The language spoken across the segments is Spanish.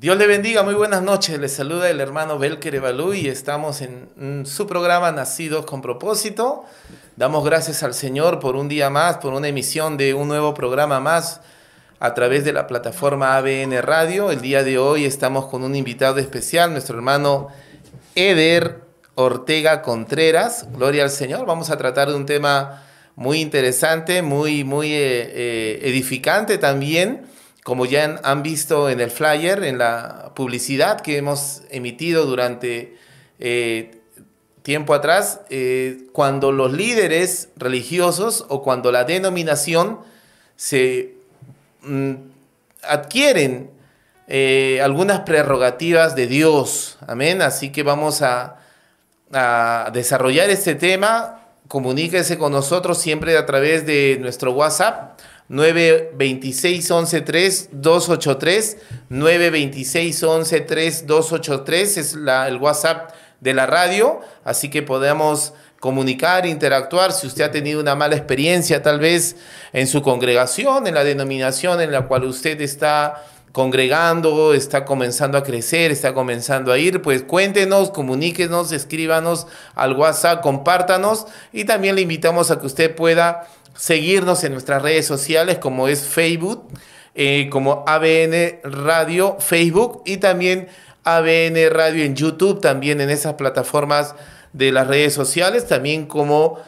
Dios le bendiga, muy buenas noches. Les saluda el hermano Belker Evalú y estamos en su programa Nacidos con propósito. Damos gracias al Señor por un día más, por una emisión de un nuevo programa más a través de la plataforma ABN Radio. El día de hoy estamos con un invitado especial, nuestro hermano Eder Ortega Contreras. Gloria al Señor. Vamos a tratar de un tema muy interesante, muy, muy eh, eh, edificante también como ya han visto en el flyer, en la publicidad que hemos emitido durante eh, tiempo atrás, eh, cuando los líderes religiosos o cuando la denominación se mm, adquieren eh, algunas prerrogativas de Dios. Amén. Así que vamos a, a desarrollar este tema. Comuníquese con nosotros siempre a través de nuestro WhatsApp 926 11 3 283 926 11 3 283 es la, el WhatsApp de la radio, así que podemos comunicar, interactuar. Si usted ha tenido una mala experiencia tal vez en su congregación, en la denominación en la cual usted está congregando, está comenzando a crecer, está comenzando a ir, pues cuéntenos, comuníquenos, escríbanos al WhatsApp, compártanos y también le invitamos a que usted pueda seguirnos en nuestras redes sociales como es Facebook, eh, como ABN Radio Facebook y también ABN Radio en YouTube, también en esas plataformas de las redes sociales, también como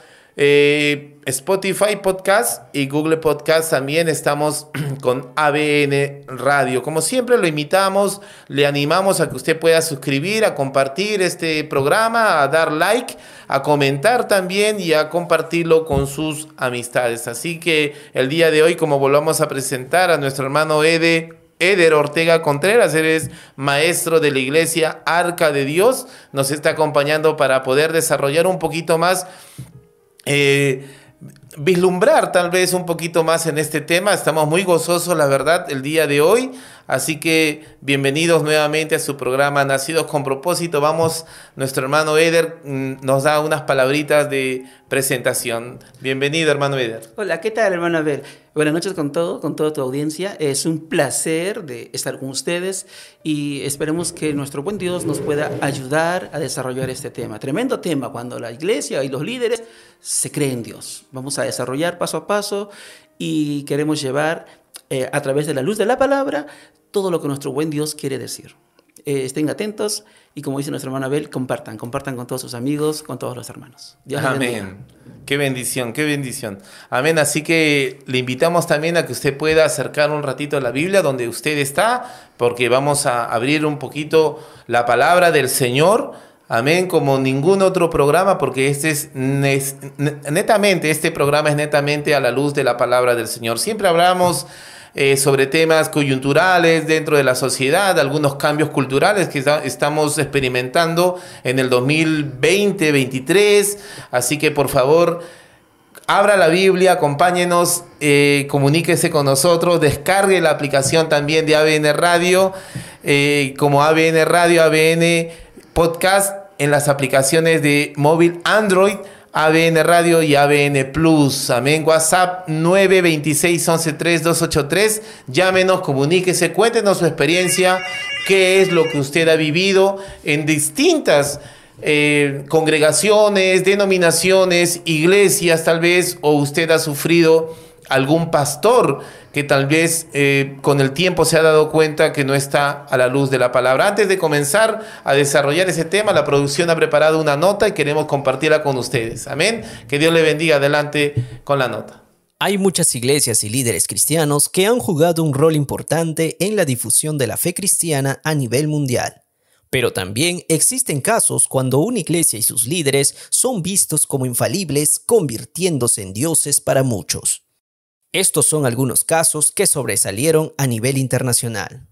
eh, Spotify Podcast y Google Podcast también estamos con ABN Radio. Como siempre lo invitamos, le animamos a que usted pueda suscribir, a compartir este programa, a dar like, a comentar también y a compartirlo con sus amistades. Así que el día de hoy, como volvamos a presentar a nuestro hermano Ede, Eder Ortega Contreras, eres maestro de la iglesia Arca de Dios, nos está acompañando para poder desarrollar un poquito más eh, vislumbrar tal vez un poquito más en este tema. Estamos muy gozosos, la verdad, el día de hoy. Así que bienvenidos nuevamente a su programa Nacidos con propósito. Vamos, nuestro hermano Eder mm, nos da unas palabritas de presentación. Bienvenido, hermano Eder. Hola, ¿qué tal, hermano Eder? Buenas noches con todo, con toda tu audiencia. Es un placer de estar con ustedes y esperemos que nuestro buen Dios nos pueda ayudar a desarrollar este tema. Tremendo tema cuando la iglesia y los líderes se creen en Dios. Vamos a desarrollar paso a paso y queremos llevar eh, a través de la luz de la palabra todo lo que nuestro buen Dios quiere decir. Eh, estén atentos y como dice nuestra hermana Abel, compartan, compartan con todos sus amigos, con todos los hermanos. Amén. Qué bendición, qué bendición. Amén. Así que le invitamos también a que usted pueda acercar un ratito a la Biblia donde usted está, porque vamos a abrir un poquito la palabra del Señor. Amén, como ningún otro programa, porque este es netamente, este programa es netamente a la luz de la palabra del Señor. Siempre hablamos eh, sobre temas coyunturales dentro de la sociedad, algunos cambios culturales que estamos experimentando en el 2020-2023. Así que por favor, abra la Biblia, acompáñenos, eh, comuníquese con nosotros, descargue la aplicación también de ABN Radio, eh, como ABN Radio, ABN Podcast en las aplicaciones de móvil Android ABN Radio y ABN Plus. Amén. WhatsApp 926 113 283. Llámenos, comuníquese, cuéntenos su experiencia, qué es lo que usted ha vivido en distintas eh, congregaciones, denominaciones, iglesias tal vez, o usted ha sufrido algún pastor que tal vez eh, con el tiempo se ha dado cuenta que no está a la luz de la palabra. Antes de comenzar a desarrollar ese tema, la producción ha preparado una nota y queremos compartirla con ustedes. Amén. Que Dios le bendiga adelante con la nota. Hay muchas iglesias y líderes cristianos que han jugado un rol importante en la difusión de la fe cristiana a nivel mundial. Pero también existen casos cuando una iglesia y sus líderes son vistos como infalibles, convirtiéndose en dioses para muchos. Estos son algunos casos que sobresalieron a nivel internacional.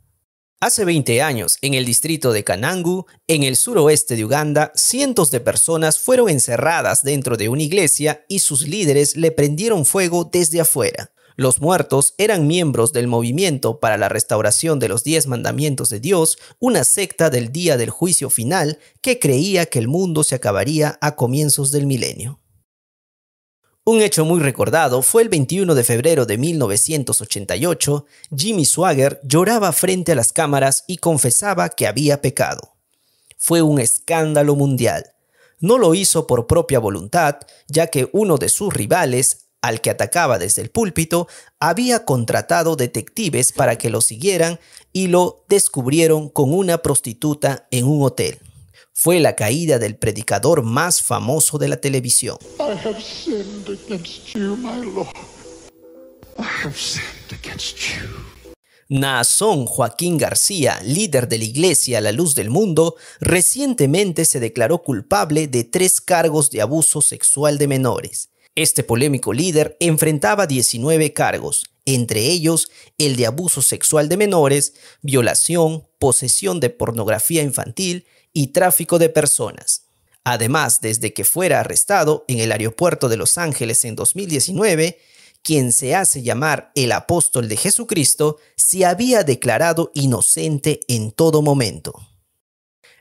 Hace 20 años, en el distrito de Kanangu, en el suroeste de Uganda, cientos de personas fueron encerradas dentro de una iglesia y sus líderes le prendieron fuego desde afuera. Los muertos eran miembros del movimiento para la restauración de los diez mandamientos de Dios, una secta del día del juicio final que creía que el mundo se acabaría a comienzos del milenio. Un hecho muy recordado fue el 21 de febrero de 1988, Jimmy Swagger lloraba frente a las cámaras y confesaba que había pecado. Fue un escándalo mundial. No lo hizo por propia voluntad, ya que uno de sus rivales, al que atacaba desde el púlpito, había contratado detectives para que lo siguieran y lo descubrieron con una prostituta en un hotel fue la caída del predicador más famoso de la televisión. Naasón Joaquín García, líder de la Iglesia a la Luz del Mundo, recientemente se declaró culpable de tres cargos de abuso sexual de menores. Este polémico líder enfrentaba 19 cargos, entre ellos el de abuso sexual de menores, violación, posesión de pornografía infantil y tráfico de personas. Además, desde que fuera arrestado en el aeropuerto de Los Ángeles en 2019, quien se hace llamar el apóstol de Jesucristo, se había declarado inocente en todo momento.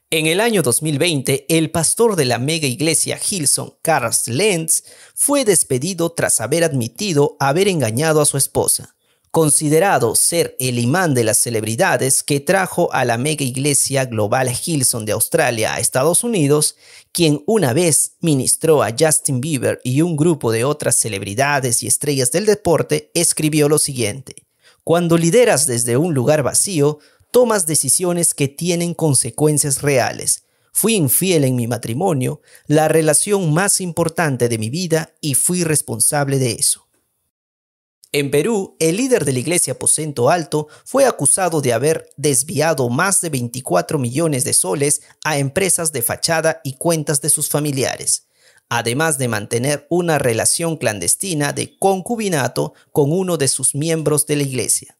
En el año 2020, el pastor de la mega iglesia Hilson, Carl Lenz, fue despedido tras haber admitido haber engañado a su esposa considerado ser el imán de las celebridades que trajo a la mega iglesia global Hilson de Australia a Estados Unidos, quien una vez ministró a Justin Bieber y un grupo de otras celebridades y estrellas del deporte, escribió lo siguiente. Cuando lideras desde un lugar vacío, tomas decisiones que tienen consecuencias reales. Fui infiel en mi matrimonio, la relación más importante de mi vida, y fui responsable de eso. En Perú, el líder de la iglesia Aposento Alto fue acusado de haber desviado más de 24 millones de soles a empresas de fachada y cuentas de sus familiares, además de mantener una relación clandestina de concubinato con uno de sus miembros de la iglesia.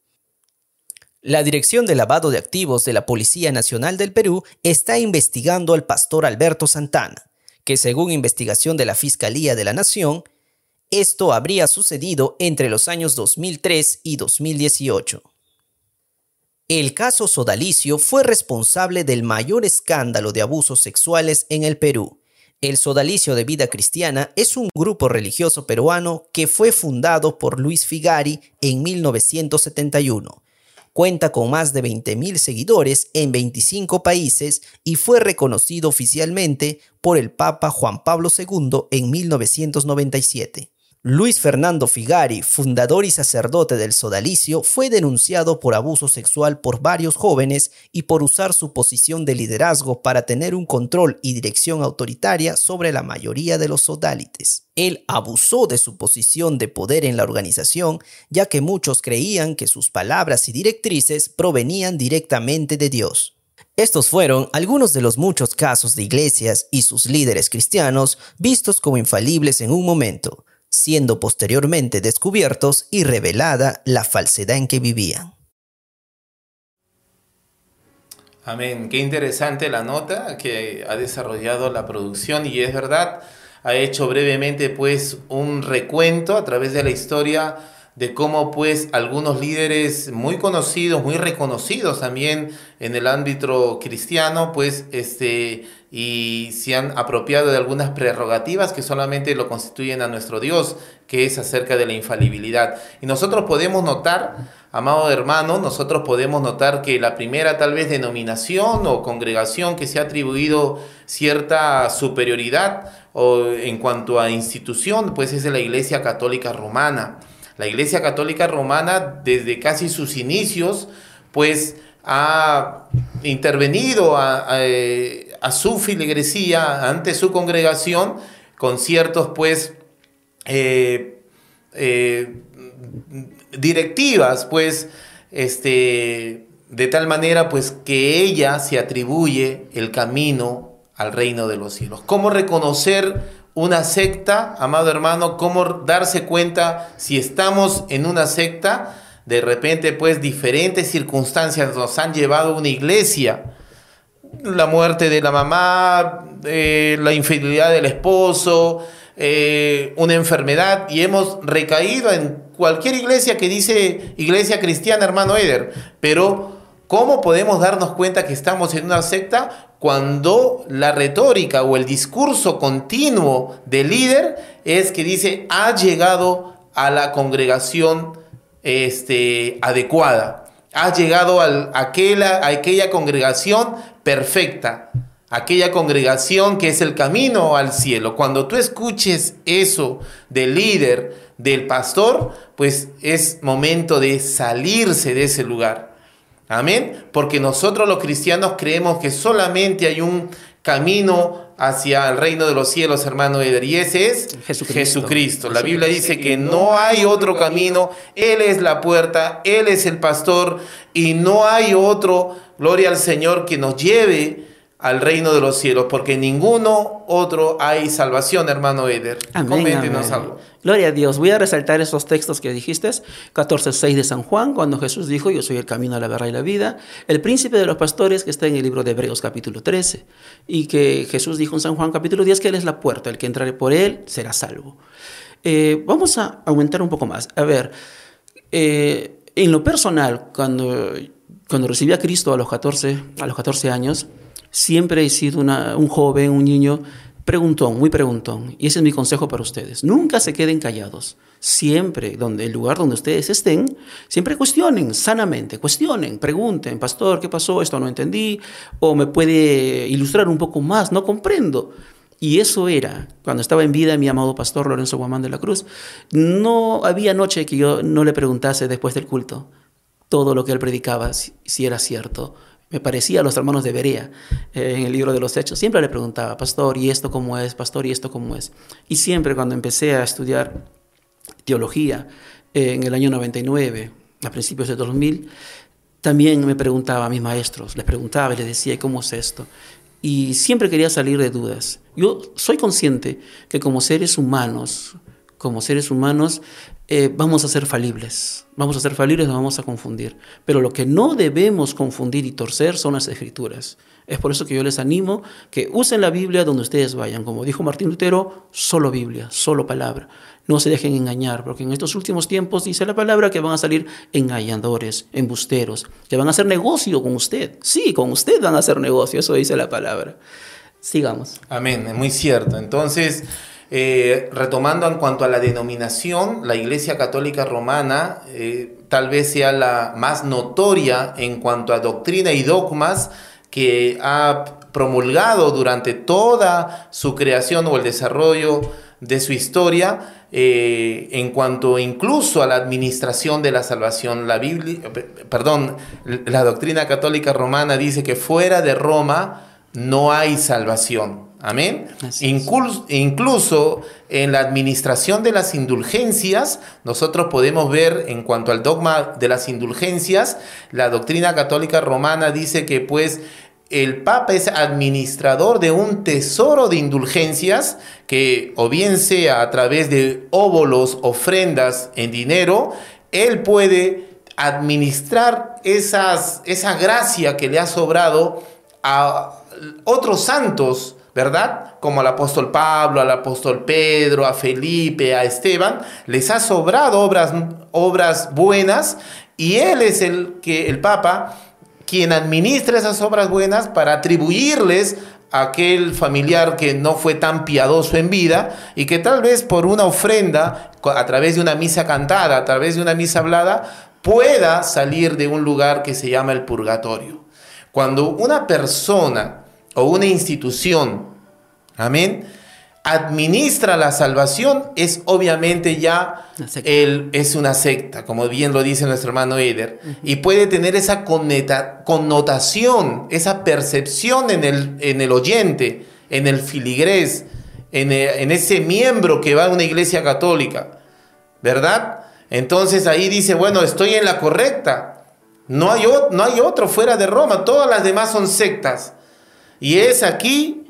La Dirección de Lavado de Activos de la Policía Nacional del Perú está investigando al pastor Alberto Santana, que según investigación de la Fiscalía de la Nación, esto habría sucedido entre los años 2003 y 2018. El caso Sodalicio fue responsable del mayor escándalo de abusos sexuales en el Perú. El Sodalicio de Vida Cristiana es un grupo religioso peruano que fue fundado por Luis Figari en 1971. Cuenta con más de 20.000 seguidores en 25 países y fue reconocido oficialmente por el Papa Juan Pablo II en 1997. Luis Fernando Figari, fundador y sacerdote del sodalicio, fue denunciado por abuso sexual por varios jóvenes y por usar su posición de liderazgo para tener un control y dirección autoritaria sobre la mayoría de los sodalites. Él abusó de su posición de poder en la organización, ya que muchos creían que sus palabras y directrices provenían directamente de Dios. Estos fueron algunos de los muchos casos de iglesias y sus líderes cristianos vistos como infalibles en un momento siendo posteriormente descubiertos y revelada la falsedad en que vivían. Amén. Qué interesante la nota que ha desarrollado la producción y es verdad, ha hecho brevemente pues un recuento a través de la historia de cómo pues algunos líderes muy conocidos, muy reconocidos también en el ámbito cristiano, pues este y se han apropiado de algunas prerrogativas que solamente lo constituyen a nuestro Dios, que es acerca de la infalibilidad. Y nosotros podemos notar, amado hermano, nosotros podemos notar que la primera tal vez denominación o congregación que se ha atribuido cierta superioridad o en cuanto a institución, pues es la Iglesia Católica Romana. La Iglesia Católica Romana, desde casi sus inicios, pues ha intervenido a, su filigresía ante su congregación con ciertos, pues, eh, eh, directivas, pues, este, de tal manera, pues, que ella se atribuye el camino al reino de los cielos. ¿Cómo reconocer una secta, amado hermano, cómo darse cuenta si estamos en una secta. De repente, pues diferentes circunstancias nos han llevado a una iglesia. La muerte de la mamá, eh, la infidelidad del esposo, eh, una enfermedad y hemos recaído en cualquier iglesia que dice iglesia cristiana, hermano Eder. Pero, ¿cómo podemos darnos cuenta que estamos en una secta? Cuando la retórica o el discurso continuo del líder es que dice, ha llegado a la congregación este, adecuada, ha llegado aquella, a aquella congregación perfecta, aquella congregación que es el camino al cielo. Cuando tú escuches eso del líder, del pastor, pues es momento de salirse de ese lugar. Amén. Porque nosotros los cristianos creemos que solamente hay un camino hacia el reino de los cielos, hermano Eder, y ese es Jesucristo. La Biblia dice que no hay otro camino, Él es la puerta, Él es el pastor, y no hay otro, gloria al Señor, que nos lleve al reino de los cielos, porque ninguno otro hay salvación, hermano Eder. Coméntenos algo. Gloria a Dios. Voy a resaltar esos textos que dijiste. 14.6 de San Juan, cuando Jesús dijo, yo soy el camino, la verdad y la vida. El príncipe de los pastores, que está en el libro de Hebreos capítulo 13. Y que Jesús dijo en San Juan capítulo 10 que Él es la puerta, el que entrare por Él será salvo. Eh, vamos a aumentar un poco más. A ver, eh, en lo personal, cuando, cuando recibí a Cristo a los 14, a los 14 años, Siempre he sido un joven, un niño preguntón, muy preguntón. Y ese es mi consejo para ustedes. Nunca se queden callados. Siempre, donde el lugar donde ustedes estén, siempre cuestionen sanamente, cuestionen, pregunten, pastor, ¿qué pasó? Esto no entendí. O me puede ilustrar un poco más, no comprendo. Y eso era, cuando estaba en vida mi amado pastor Lorenzo Guamán de la Cruz, no había noche que yo no le preguntase después del culto todo lo que él predicaba, si era cierto me parecía a los hermanos de Berea eh, en el libro de los Hechos. Siempre le preguntaba, pastor, ¿y esto cómo es? Pastor, ¿y esto cómo es? Y siempre cuando empecé a estudiar teología eh, en el año 99, a principios de 2000, también me preguntaba a mis maestros, les preguntaba y les decía, ¿cómo es esto? Y siempre quería salir de dudas. Yo soy consciente que como seres humanos, como seres humanos, eh, vamos a ser falibles. Vamos a ser falibles, nos vamos a confundir. Pero lo que no debemos confundir y torcer son las escrituras. Es por eso que yo les animo que usen la Biblia donde ustedes vayan. Como dijo Martín Lutero, solo Biblia, solo palabra. No se dejen engañar, porque en estos últimos tiempos dice la palabra que van a salir engañadores, embusteros, que van a hacer negocio con usted. Sí, con usted van a hacer negocio, eso dice la palabra. Sigamos. Amén, es muy cierto. Entonces... Eh, retomando en cuanto a la denominación, la Iglesia Católica Romana eh, tal vez sea la más notoria en cuanto a doctrina y dogmas que ha promulgado durante toda su creación o el desarrollo de su historia eh, en cuanto incluso a la administración de la salvación. La Biblia, perdón, la doctrina católica romana dice que fuera de Roma no hay salvación. Amén. Incluso, incluso, en la administración de las indulgencias, nosotros podemos ver en cuanto al dogma de las indulgencias, la doctrina católica romana dice que pues el Papa es administrador de un tesoro de indulgencias que o bien sea a través de óbolos, ofrendas en dinero, él puede administrar esas, esa gracia que le ha sobrado a otros santos ¿verdad? Como al apóstol Pablo, al apóstol Pedro, a Felipe, a Esteban, les ha sobrado obras, obras buenas y él es el que el Papa quien administra esas obras buenas para atribuirles a aquel familiar que no fue tan piadoso en vida y que tal vez por una ofrenda, a través de una misa cantada, a través de una misa hablada, pueda salir de un lugar que se llama el purgatorio. Cuando una persona o una institución, amén, administra la salvación, es obviamente ya el, es una secta, como bien lo dice nuestro hermano Eder, y puede tener esa connotación, esa percepción en el, en el oyente, en el filigrés, en, en ese miembro que va a una iglesia católica, ¿verdad? Entonces ahí dice, bueno, estoy en la correcta. No hay, no hay otro fuera de Roma, todas las demás son sectas. Y es aquí,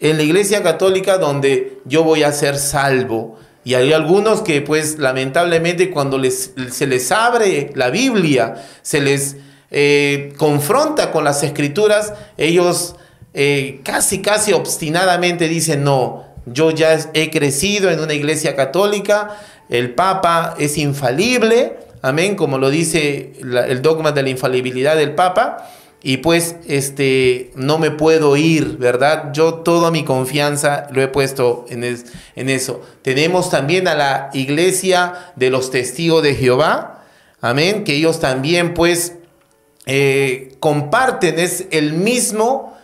en la iglesia católica, donde yo voy a ser salvo. Y hay algunos que pues lamentablemente cuando les, se les abre la Biblia, se les eh, confronta con las escrituras, ellos eh, casi, casi obstinadamente dicen, no, yo ya he crecido en una iglesia católica, el Papa es infalible, amén, como lo dice el dogma de la infalibilidad del Papa, y pues este no me puedo ir, ¿verdad? Yo toda mi confianza lo he puesto en, en eso. Tenemos también a la iglesia de los testigos de Jehová, amén, que ellos también pues eh, comparten es el mismo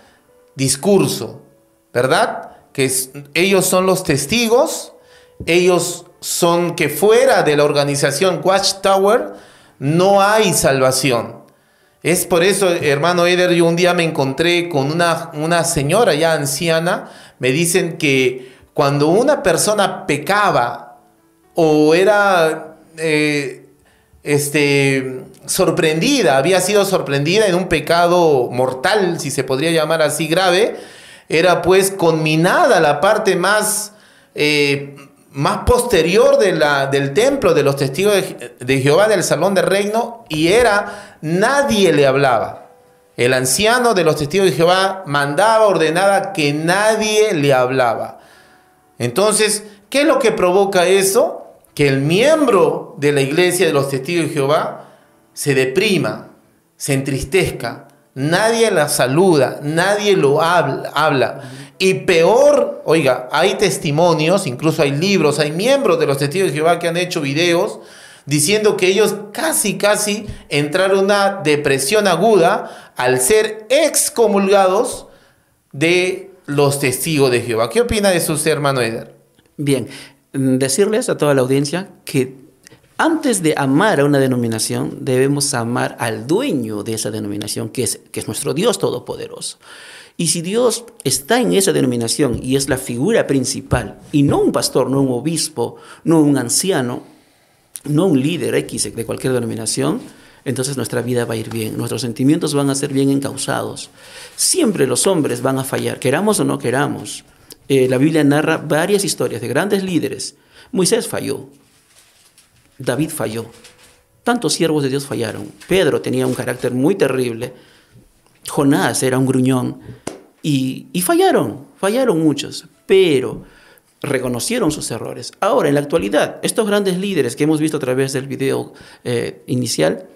discurso, ¿verdad? Que ellos son los testigos, ellos son que fuera de la organización Watchtower no hay salvación. Es por eso, hermano Eder, yo un día me encontré con una, una señora ya anciana, me dicen que cuando una persona pecaba o era eh, este, sorprendida, había sido sorprendida en un pecado mortal, si se podría llamar así grave, era pues conminada la parte más eh, más posterior de la, del templo de los testigos de, Jehová del salón de reino y era nadie le hablaba. El anciano de los testigos de Jehová mandaba, ordenada que nadie le hablaba. Entonces, ¿qué es lo que provoca eso? Que el miembro de la iglesia de los testigos de Jehová se deprima, se entristezca, nadie la saluda, nadie lo habla. Y peor, oiga, hay testimonios, incluso hay libros, hay miembros de los testigos de Jehová que han hecho videos diciendo que ellos casi, casi entraron en una depresión aguda al ser excomulgados de los testigos de Jehová. ¿Qué opina de usted, hermano Eder? Bien, decirles a toda la audiencia que antes de amar a una denominación, debemos amar al dueño de esa denominación, que es, que es nuestro Dios Todopoderoso. Y si Dios está en esa denominación y es la figura principal, y no un pastor, no un obispo, no un anciano, no un líder X de cualquier denominación, entonces nuestra vida va a ir bien, nuestros sentimientos van a ser bien encausados. Siempre los hombres van a fallar, queramos o no queramos. Eh, la Biblia narra varias historias de grandes líderes. Moisés falló, David falló, tantos siervos de Dios fallaron. Pedro tenía un carácter muy terrible, Jonás era un gruñón, y, fallaron, fallaron muchos, pero reconocieron sus errores. Ahora, en la actualidad, estos grandes líderes que hemos visto a través del video eh, inicial,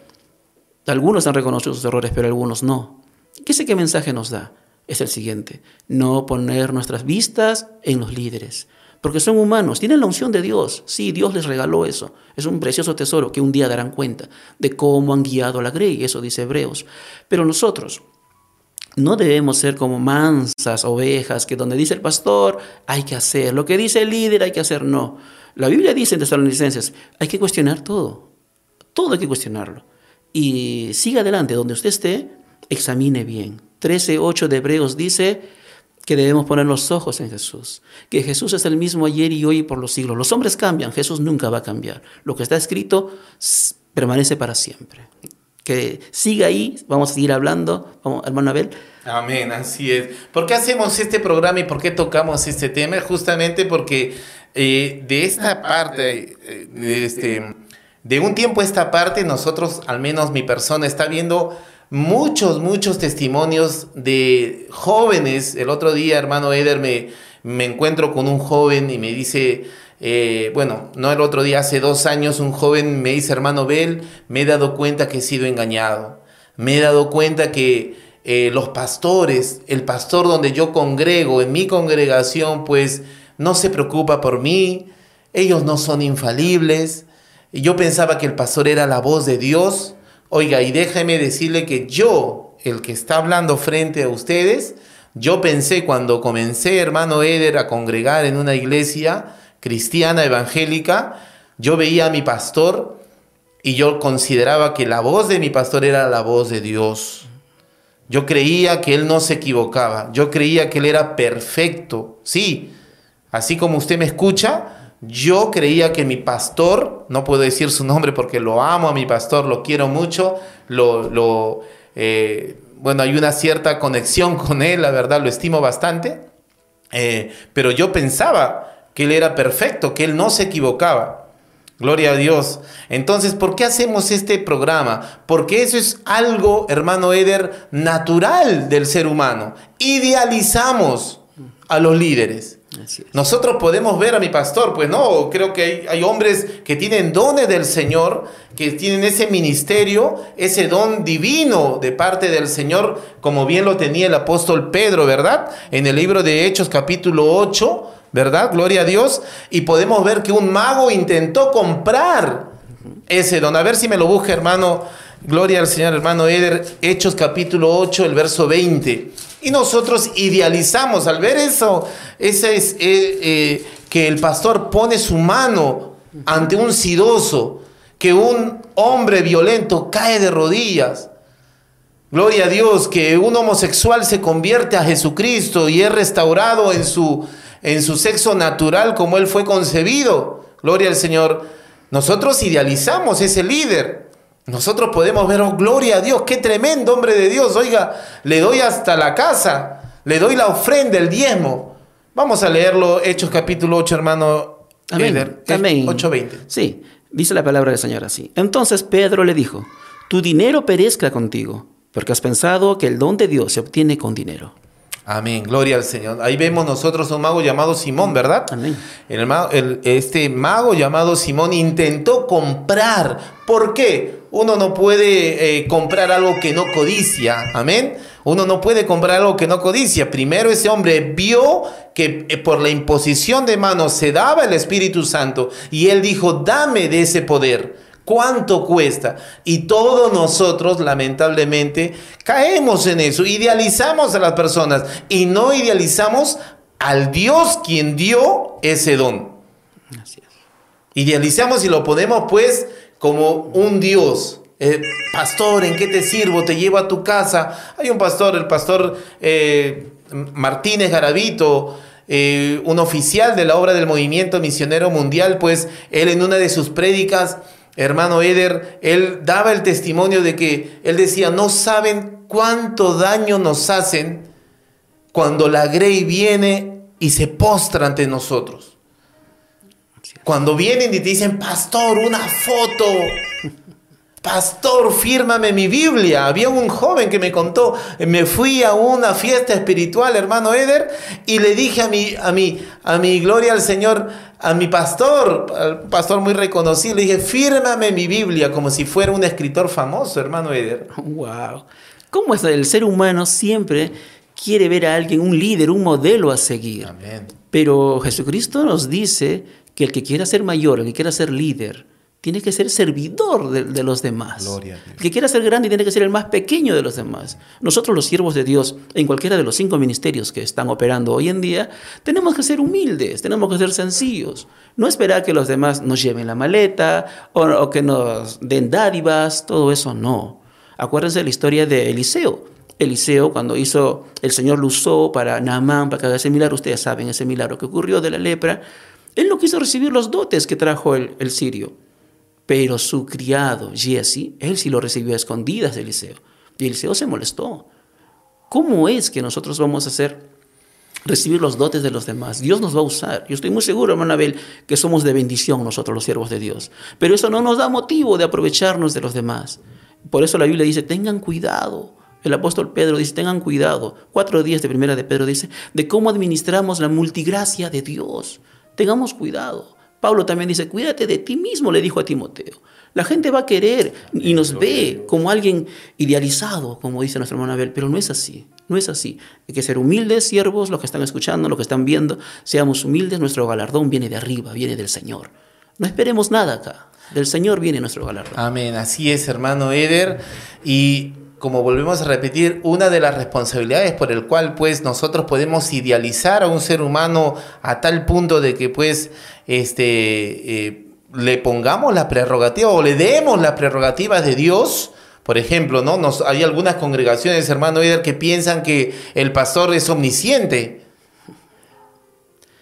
algunos han reconocido sus errores, pero algunos no. ¿Qué sé qué mensaje nos da? Es el siguiente, no poner nuestras vistas en los líderes, porque son humanos, tienen la unción de Dios. Sí, Dios les regaló eso. Es un precioso tesoro que un día darán cuenta de cómo han guiado a la grey, eso dice Hebreos. Pero nosotros, no debemos ser como mansas ovejas, que donde dice el pastor hay que hacer, lo que dice el líder hay que hacer, no. La Biblia dice en Tesalonicenses, hay que cuestionar todo, todo hay que cuestionarlo. Y siga adelante, donde usted esté, examine bien. 13.8 de Hebreos dice que debemos poner los ojos en Jesús, que Jesús es el mismo ayer y hoy y por los siglos. Los hombres cambian, Jesús nunca va a cambiar. Lo que está escrito permanece para siempre que siga ahí, vamos a seguir hablando, hermano Abel. Amén, así es. ¿Por qué hacemos este programa y por qué tocamos este tema? Justamente porque eh, de esta parte, eh, de, este, de un tiempo a esta parte, nosotros, al menos mi persona, está viendo muchos, muchos testimonios de jóvenes. El otro día, hermano Eder, me, me encuentro con un joven y me dice, eh, bueno, no el otro día, hace dos años, un joven me dice, hermano Bel, me he dado cuenta que he sido engañado. Me he dado cuenta que eh, los pastores, el pastor donde yo congrego, en mi congregación, pues no se preocupa por mí, ellos no son infalibles. Yo pensaba que el pastor era la voz de Dios. Oiga, y déjeme decirle que yo, el que está hablando frente a ustedes, yo pensé cuando comencé, hermano Eder, a congregar en una iglesia, cristiana evangélica, yo veía a mi pastor y yo consideraba que la voz de mi pastor era la voz de Dios. Yo creía que él no se equivocaba, yo creía que él era perfecto. Sí, así como usted me escucha, yo creía que mi pastor, no puedo decir su nombre porque lo amo a mi pastor, lo quiero mucho, lo, eh, bueno, hay una cierta conexión con él, la verdad, lo estimo bastante, eh, pero yo pensaba que Él era perfecto, que Él no se equivocaba. Gloria a Dios. Entonces, ¿por qué hacemos este programa? Porque eso es algo, hermano Eder, natural del ser humano. Idealizamos a los líderes. Nosotros podemos ver a mi pastor, pues no, creo que hay, hombres que tienen dones del Señor, que tienen ese ministerio, ese don divino de parte del Señor, como bien lo tenía el apóstol Pedro, ¿verdad? En el libro de Hechos capítulo 8, ¿verdad? Gloria a Dios. Y podemos ver que un mago intentó comprar ese don. A ver si me lo busca, hermano. Gloria al Señor, hermano Eder. Hechos capítulo 8, el verso 20. Y nosotros idealizamos al ver eso, ese es eh, eh, que el pastor pone su mano ante un sidoso, que un hombre violento cae de rodillas. Gloria a Dios, que un homosexual se convierte a Jesucristo y es restaurado en su, en su sexo natural como él fue concebido. Gloria al Señor. Nosotros idealizamos ese líder. Nosotros podemos ver, oh, gloria a Dios, qué tremendo hombre de Dios. Oiga, le doy hasta la casa, le doy la ofrenda, el diezmo. Vamos a leerlo, Hechos capítulo 8, hermano. Amén. Amén. 8.20. Sí, dice la palabra del Señor así. Entonces Pedro le dijo, tu dinero perezca contigo, porque has pensado que el don de Dios se obtiene con dinero. Amén, gloria al Señor. Ahí vemos nosotros un mago llamado Simón, ¿verdad? Amén. El, este mago llamado Simón intentó comprar. ¿Por qué? Uno no puede eh, comprar algo que no codicia. Amén. Uno no puede comprar algo que no codicia. Primero ese hombre vio que eh, por la imposición de manos se daba el Espíritu Santo y él dijo, dame de ese poder. ¿Cuánto cuesta? Y todos nosotros, lamentablemente, caemos en eso. Idealizamos a las personas y no idealizamos al Dios quien dio ese don. Idealizamos y lo ponemos pues como un Dios. Eh, pastor, ¿en qué te sirvo? Te llevo a tu casa. Hay un pastor, el pastor eh, Martínez Garavito, eh, un oficial de la obra del movimiento misionero mundial, pues él en una de sus prédicas hermano Eder, él daba el testimonio de que él decía, no saben cuánto daño nos hacen cuando la Grey viene y se postra ante nosotros. Cuando vienen y te dicen, pastor, una foto, pastor, fírmame mi Biblia. Había un joven que me contó, me fui a una fiesta espiritual, hermano Eder, y le dije a mi, a mi, a mi gloria al Señor, a mi pastor, al pastor muy reconocido, le dije, fírmame mi Biblia como si fuera un escritor famoso, hermano Eder. Wow. ¿Cómo es el ser humano siempre quiere ver a alguien, un líder, un modelo a seguir? Amén. Pero Jesucristo nos dice que el que quiera ser mayor, el que quiera ser líder, tiene que ser servidor de, los demás. El que quiera ser grande tiene que ser el más pequeño de los demás. Nosotros los siervos de Dios, en cualquiera de los cinco ministerios que están operando hoy en día, tenemos que ser humildes, tenemos que ser sencillos. No esperar que los demás nos lleven la maleta o, o que nos den dádivas, todo eso no. Acuérdense de la historia de Eliseo. Eliseo, cuando hizo, el Señor lo usó para Naamán, para que haga ese milagro, ustedes saben ese milagro que ocurrió de la lepra, él no quiso recibir los dotes que trajo el, sirio. Pero su criado, Jesse, él sí lo recibió a escondidas de Eliseo. Y Eliseo se molestó. ¿Cómo es que nosotros vamos a hacer recibir los dotes de los demás? Dios nos va a usar. Yo estoy muy seguro, hermano Abel, que somos de bendición nosotros los siervos de Dios. Pero eso no nos da motivo de aprovecharnos de los demás. Por eso la Biblia dice, tengan cuidado. El apóstol Pedro dice, tengan cuidado. Cuatro días de primera de Pedro dice, de cómo administramos la multigracia de Dios. Tengamos cuidado. Pablo también dice, cuídate de ti mismo, le dijo a Timoteo. La gente va a querer y nos ve como alguien idealizado, como dice nuestro hermano Abel, pero no es así, no es así. Hay que ser humildes, siervos, los que están escuchando, los que están viendo, seamos humildes, nuestro galardón viene de arriba, viene del Señor. No esperemos nada acá, del Señor viene nuestro galardón. Amén, así es, hermano Eder. Y como volvemos a repetir, una de las responsabilidades por el cual pues nosotros podemos idealizar a un ser humano a tal punto de que pues este, eh, le pongamos la prerrogativa o le demos las prerrogativas de Dios. Por ejemplo, ¿no? Hay algunas congregaciones, hermano Eder, que piensan que el pastor es omnisciente.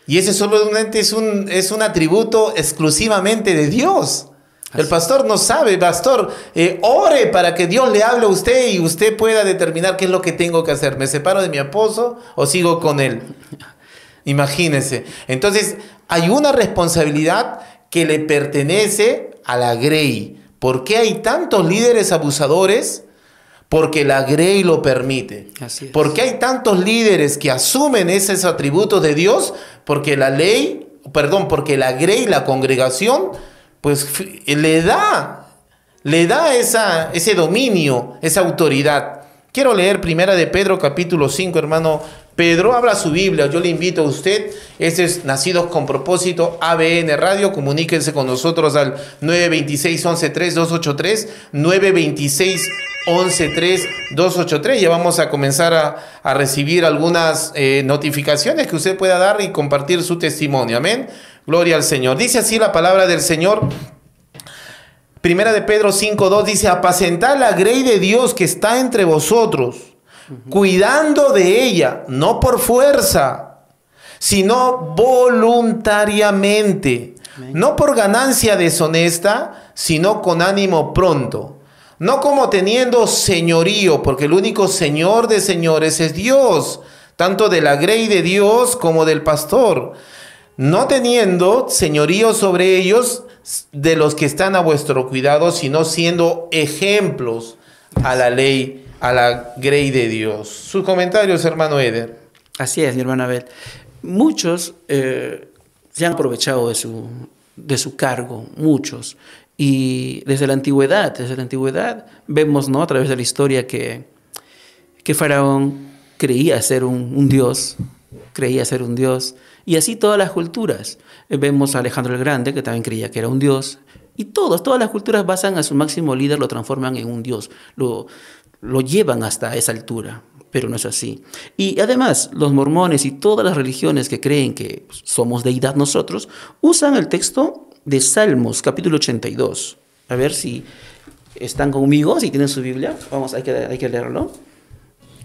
Y ese solamente es un, es un atributo exclusivamente de Dios. El pastor no sabe, pastor, eh, ore para que Dios le hable a usted y usted pueda determinar qué es lo que tengo que hacer. ¿Me separo de mi esposo o sigo con él? Imagínense. Entonces, hay una responsabilidad que le pertenece a la Grey. ¿Por qué hay tantos líderes abusadores? porque la grey lo permite. Así es. Porque hay tantos líderes que asumen esos atributos de Dios, porque la ley, perdón, porque la grey, la congregación, pues le da, le da esa, ese dominio, esa autoridad. Quiero leer Primera de Pedro capítulo 5, hermano Pedro, habla su Biblia, yo le invito a usted, este es Nacidos con Propósito, ABN Radio, comuníquense con nosotros al 926-113283, 926-113283, ya vamos a comenzar a, a recibir algunas eh, notificaciones que usted pueda dar y compartir su testimonio, amén, gloria al Señor. Dice así la palabra del Señor, Primera de Pedro 5.2 dice, apacentad la grey de Dios que está entre vosotros, cuidando de ella, no por fuerza, sino voluntariamente, no por ganancia deshonesta, sino con ánimo pronto, no como teniendo señorío, porque el único señor de señores es Dios, tanto de la grey de Dios como del pastor, no teniendo señorío sobre ellos de los que están a vuestro cuidado, sino siendo ejemplos a la ley, a la grey de Dios. Sus comentarios, hermano Eder. Así es, mi hermana Abel. Muchos eh, se han aprovechado de su, de su cargo, muchos. Y desde la antigüedad, desde la antigüedad, vemos ¿no? a través de la historia que, que Faraón creía ser un dios, creía ser un dios. Y así todas las culturas. Eh, Vemos a Alejandro el Grande, que también creía que era un dios. Y todos, todas las culturas basan a su máximo líder, lo transforman en un dios, lo, lo llevan hasta esa altura, pero no es así. Y además, los mormones y todas las religiones que creen que somos deidad nosotros, usan el texto de Salmos, capítulo 82. A ver si están conmigo, si tienen su Biblia. Vamos, hay que, hay que leerlo.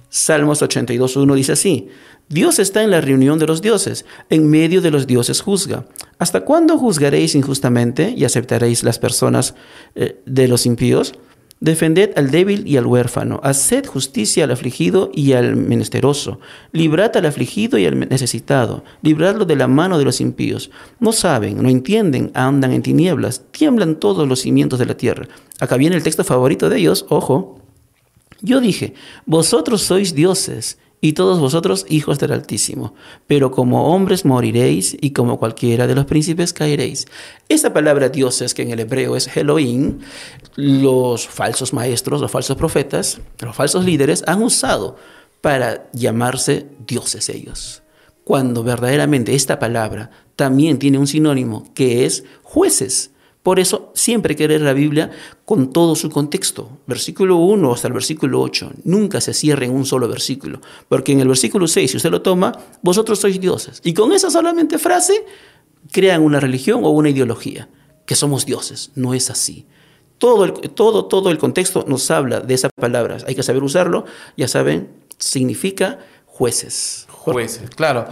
Salmos 82.1 dice así, Dios está en la reunión de los dioses, en medio de los dioses juzga. ¿Hasta cuándo juzgaréis injustamente y aceptaréis las personas eh, de los impíos? Defended al débil y al huérfano, haced justicia al afligido y al menesteroso, librad al afligido y al necesitado, libradlo de la mano de los impíos. No saben, no entienden, andan en tinieblas, tiemblan todos los cimientos de la tierra. Acá viene el texto favorito de ellos, ojo, yo dije, vosotros sois dioses y todos vosotros hijos del Altísimo, pero como hombres moriréis y como cualquiera de los príncipes caeréis. Esa palabra dioses, que en el hebreo es Elohim, los falsos maestros, los falsos profetas, los falsos líderes han usado para llamarse dioses ellos. Cuando verdaderamente esta palabra también tiene un sinónimo que es jueces. Por eso siempre hay que leer la Biblia con todo su contexto, versículo 1 hasta el versículo 8. Nunca se cierre en un solo versículo, porque en el versículo 6, si usted lo toma, vosotros sois dioses. Y con esa solamente frase crean una religión o una ideología, que somos dioses. No es así. Todo el, todo, todo el contexto nos habla de esas palabras. Hay que saber usarlo. Ya saben, significa jueces. Jueces, claro.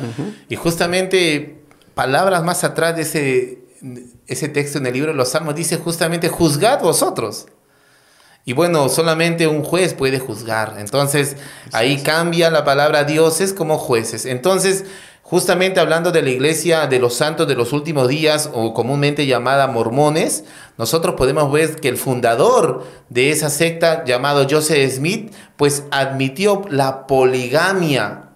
Y justamente palabras más atrás de ese, ese texto en el libro de los Salmos dice justamente juzgad vosotros. Y bueno, solamente un juez puede juzgar. Entonces, ahí cambia la palabra dioses como jueces. Entonces, justamente hablando de la iglesia de los santos de los últimos días, o comúnmente llamada mormones, nosotros podemos ver que el fundador de esa secta, llamado Joseph Smith, pues admitió la poligamia.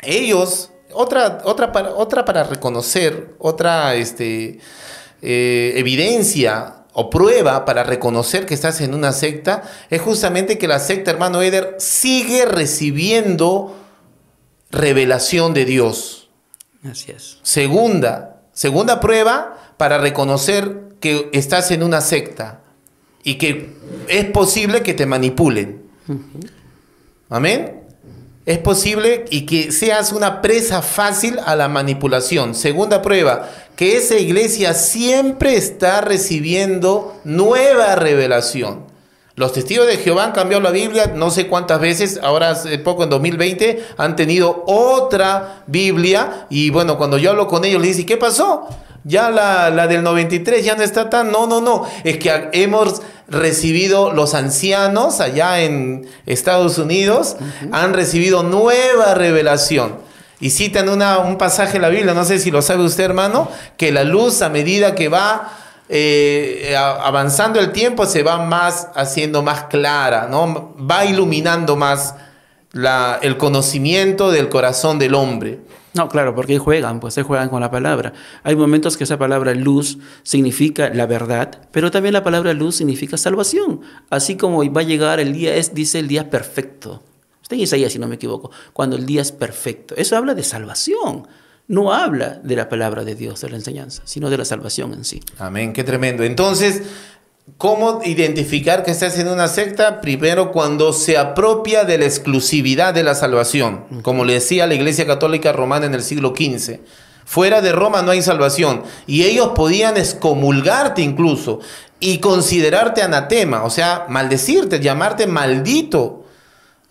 Ellos, otra, otra, para, otra para reconocer, otra este, eh, evidencia o prueba para reconocer que estás en una secta es justamente que la secta, hermano Eder, sigue recibiendo revelación de Dios. Así es. Segunda, segunda prueba para reconocer que estás en una secta y que es posible que te manipulen. Amén. Es posible y que seas una presa fácil a la manipulación. Segunda prueba, que esa iglesia siempre está recibiendo nueva revelación. Los testigos de Jehová han cambiado la Biblia no sé cuántas veces, ahora poco en 2020 han tenido otra Biblia y bueno, cuando yo hablo con ellos les digo, ¿qué pasó? Ya la, la del 93 ya no está tan, no, no, no, es que hemos recibido los ancianos allá en Estados Unidos, uh -huh. han recibido nueva revelación. Y citan una, un pasaje de la Biblia, no sé si lo sabe usted hermano, que la luz a medida que va eh, avanzando el tiempo se va más haciendo más clara, ¿no? Va iluminando más la, el conocimiento del corazón del hombre. No, claro, porque juegan, pues ahí juegan con la palabra. Hay momentos que esa palabra luz significa la verdad, pero también la palabra luz significa salvación. Así como va a llegar el día, es, dice el día perfecto. Está en Isaías, si no me equivoco, cuando el día es perfecto. Eso habla de salvación. No habla de la palabra de Dios, de la enseñanza, sino de la salvación en sí. Amén, qué tremendo. Entonces, ¿Cómo identificar que estás en una secta? Primero, cuando se apropia de la exclusividad de la salvación, como le decía la Iglesia Católica Romana en el siglo XV. Fuera de Roma no hay salvación. Y ellos podían excomulgarte incluso y considerarte anatema, o sea, maldecirte, llamarte maldito.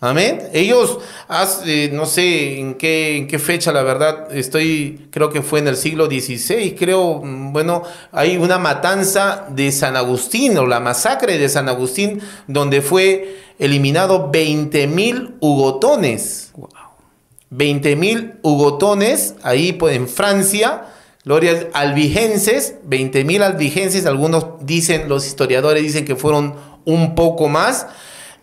Amén. Ellos, hace, no sé en qué, en qué fecha, la verdad, estoy, creo que fue en el siglo XVI, creo, mm, bueno, hay una matanza de San Agustín, o la masacre de San Agustín, donde fue eliminado 20 mil hugotones. Wow. 20 mil hugotones, ahí pues, en Francia, gloria albigenses, 20 mil albigenses, algunos dicen, los historiadores dicen que fueron un poco más.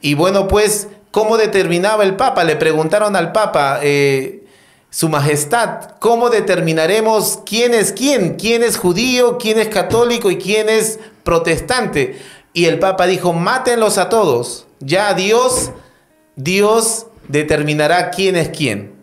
Y bueno, pues ¿Cómo determinaba el Papa? Le preguntaron al Papa, eh, Su Majestad, ¿cómo determinaremos quién es quién? ¿Quién es judío? ¿Quién es católico? ¿Y quién es protestante? Y el Papa dijo, mátenlos a todos. Ya Dios, Dios determinará quién es quién.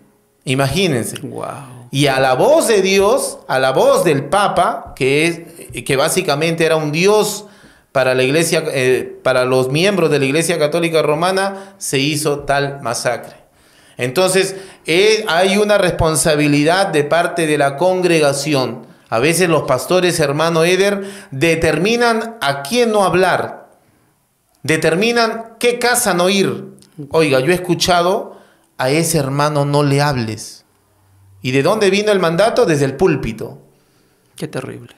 Imagínense. Wow. Y a la voz de Dios, a la voz del Papa, que, es, que básicamente era un Dios para la iglesia, eh, para los miembros de la Iglesia Católica Romana, se hizo tal masacre. Entonces, eh, hay una responsabilidad de parte de la congregación. A veces los pastores, hermano Eder, determinan a quién no hablar, determinan qué casa no ir. Oiga, yo he escuchado a ese hermano no le hables. ¿Y de dónde vino el mandato? Desde el púlpito. Qué terrible.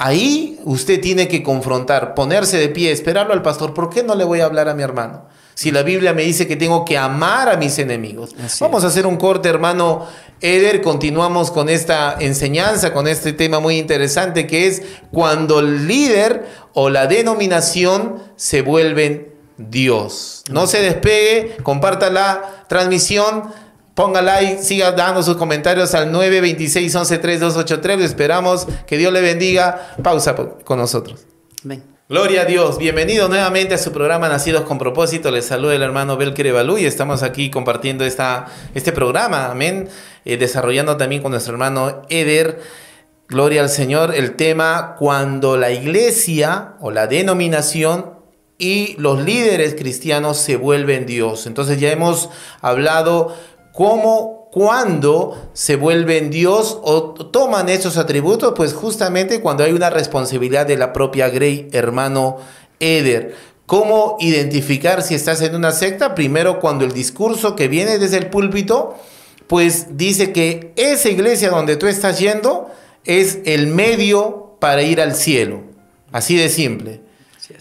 Ahí usted tiene que confrontar, ponerse de pie, esperarlo al pastor. ¿Por qué no le voy a hablar a mi hermano? Si la Biblia me dice que tengo que amar a mis enemigos. Vamos a hacer un corte, hermano Eder. Continuamos con esta enseñanza, con este tema muy interesante que es cuando el líder o la denominación se vuelven Dios. No se despegue, comparta la transmisión. Ponga like, siga dando sus comentarios al 926 113283. Esperamos que Dios le bendiga. Pausa con nosotros. Ven. Gloria a Dios. Bienvenido nuevamente a su programa Nacidos con Propósito. Les saluda el hermano Belker Balú y estamos aquí compartiendo esta, este programa. Amén. Eh, desarrollando también con nuestro hermano Eder. Gloria al Señor. El tema cuando la iglesia o la denominación y los líderes cristianos se vuelven Dios. Entonces ya hemos hablado cómo, cuando se vuelven Dios o toman esos atributos, pues justamente cuando hay una responsabilidad de la propia Grey, hermano Eder. ¿Cómo identificar si estás en una secta? Primero, cuando el discurso que viene desde el púlpito, pues dice que esa iglesia donde tú estás yendo es el medio para ir al cielo. Así de simple.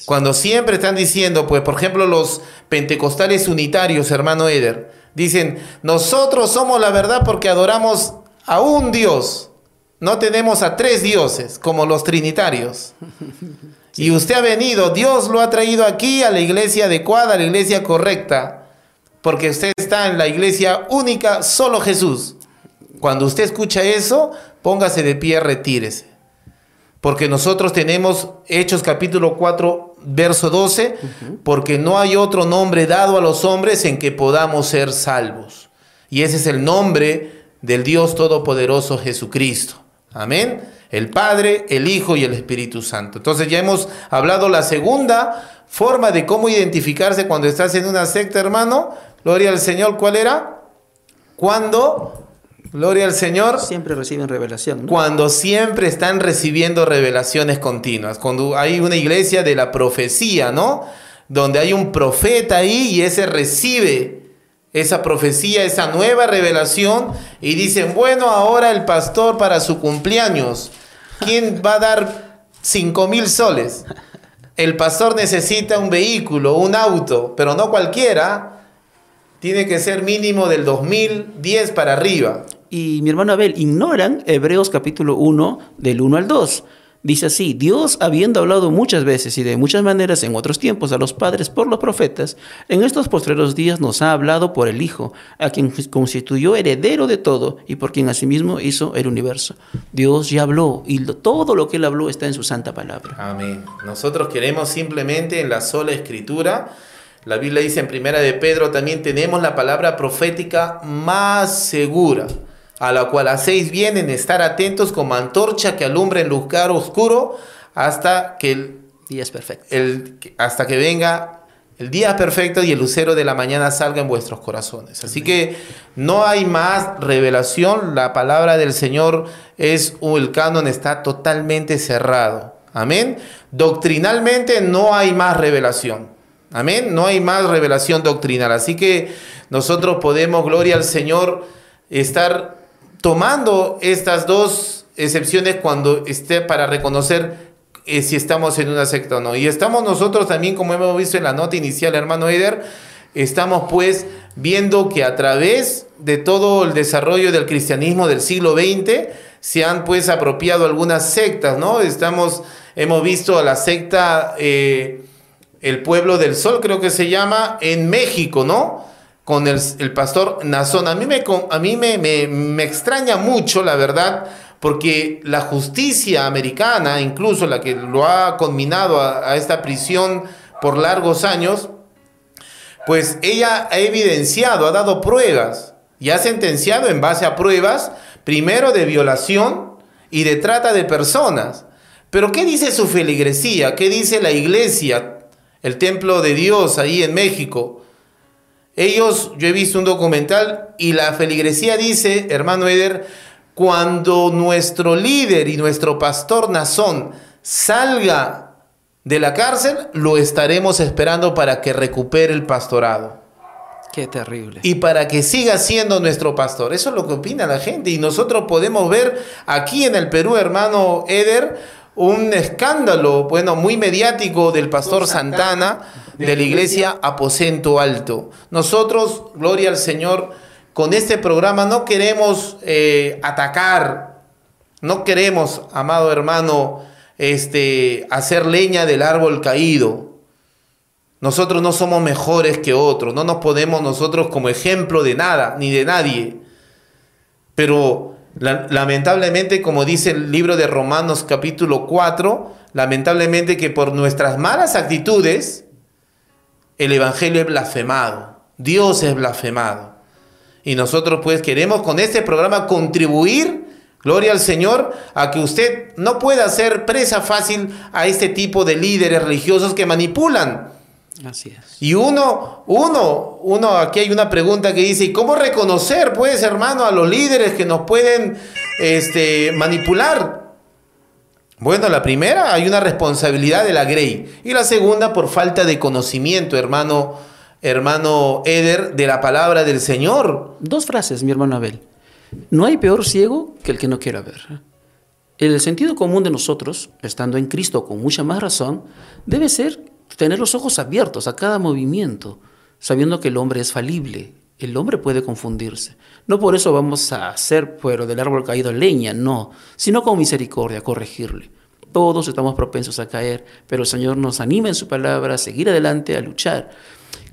Cuando siempre están diciendo, pues por ejemplo los pentecostales unitarios, hermano Eder, Dicen, nosotros somos la verdad porque adoramos a un Dios. No tenemos a tres dioses como los trinitarios. Y usted ha venido, Dios lo ha traído aquí a la iglesia adecuada, a la iglesia correcta, porque usted está en la iglesia única, solo Jesús. Cuando usted escucha eso, póngase de pie, retírese. Porque nosotros tenemos Hechos capítulo 4, verso 12, porque no hay otro nombre dado a los hombres en que podamos ser salvos. Y ese es el nombre del Dios Todopoderoso Jesucristo. Amén. El Padre, el Hijo y el Espíritu Santo. Entonces ya hemos hablado la segunda forma de cómo identificarse cuando estás en una secta, hermano. Gloria al Señor, ¿cuál era? Cuando Gloria al Señor. Siempre reciben revelación. Cuando siempre están recibiendo revelaciones continuas. Cuando hay una iglesia de la profecía, ¿no? Donde hay un profeta ahí y ese recibe esa profecía, esa nueva revelación y dicen, bueno, ahora el pastor para su cumpleaños, ¿quién va a dar cinco mil soles? El pastor necesita un vehículo, un auto, pero no cualquiera. Tiene que ser mínimo del 2010 para arriba y mi hermano Abel ignoran Hebreos capítulo 1 del 1 al 2. Dice así, Dios habiendo hablado muchas veces y de muchas maneras en otros tiempos a los padres por los profetas, en estos postreros días nos ha hablado por el Hijo, a quien constituyó heredero de todo y por quien asimismo hizo el universo. Dios ya habló y todo lo que él habló está en su santa palabra. Amén. Nosotros queremos simplemente en la sola escritura, la Biblia dice en primera de Pedro, también tenemos la palabra profética más segura a la cual hacéis bien en estar atentos como antorcha que alumbra en lugar oscuro hasta que el día es perfecto. El, hasta que venga el día perfecto y el lucero de la mañana salga en vuestros corazones. Así que no hay más revelación, la palabra del Señor es el canon está totalmente cerrado. Amén. Doctrinalmente no hay más revelación. Amén. No hay más revelación doctrinal. Así que nosotros podemos, gloria al Señor, estar tomando estas dos excepciones cuando esté para reconocer eh, si estamos en una secta o no. Y estamos nosotros también, como hemos visto en la nota inicial, hermano Eder, estamos pues viendo que a través de todo el desarrollo del cristianismo del siglo XX se han pues apropiado algunas sectas, ¿no? Estamos, hemos visto a la secta eh, El Pueblo del Sol, creo que se llama, en México, ¿no? Con el, pastor Nazón. A mí, me, a mí me, me, extraña mucho, la verdad, porque la justicia americana, incluso la que lo ha conminado a, a esta prisión por largos años, pues ella ha evidenciado, ha dado pruebas y ha sentenciado en base a pruebas, primero de violación y de trata de personas. Pero ¿qué dice su feligresía? ¿Qué dice la iglesia, el templo de Dios ahí en México? Ellos, yo he visto un documental y la feligresía dice, hermano Eder, cuando nuestro líder y nuestro pastor Nazón salga de la cárcel, lo estaremos esperando para que recupere el pastorado. Qué terrible. Y para que siga siendo nuestro pastor. Eso es lo que opina la gente. Y nosotros podemos ver aquí en el Perú, hermano Eder, un escándalo, bueno, muy mediático del pastor Santana de la iglesia Aposento Alto. Nosotros, gloria al Señor, con este programa no queremos eh, atacar, no queremos, amado hermano, este, hacer leña del árbol caído. Nosotros no somos mejores que otros, no nos podemos nosotros como ejemplo de nada, ni de nadie. Pero lamentablemente, como dice el libro de Romanos capítulo 4, lamentablemente que por nuestras malas actitudes, el Evangelio es blasfemado, Dios es blasfemado. Y nosotros pues queremos con este programa contribuir, gloria al Señor, a que usted no pueda ser presa fácil a este tipo de líderes religiosos que manipulan Así es. Y uno, uno, uno, aquí hay una pregunta que dice, ¿y cómo reconocer, pues, hermano, a los líderes que nos pueden este, manipular? Bueno, la primera, hay una responsabilidad de la Grey. Y la segunda, por falta de conocimiento, hermano, hermano Eder, de la palabra del Señor. Dos frases, mi hermano Abel. No hay peor ciego que el que no quiera ver. El sentido común de nosotros, estando en Cristo con mucha más razón, debe ser tener los ojos abiertos a cada movimiento, sabiendo que el hombre es falible, el hombre puede confundirse. No por eso vamos a hacer pero del árbol caído leña, no, sino con misericordia, corregirle. Todos estamos propensos a caer, pero el Señor nos anima en su palabra a seguir adelante, a luchar.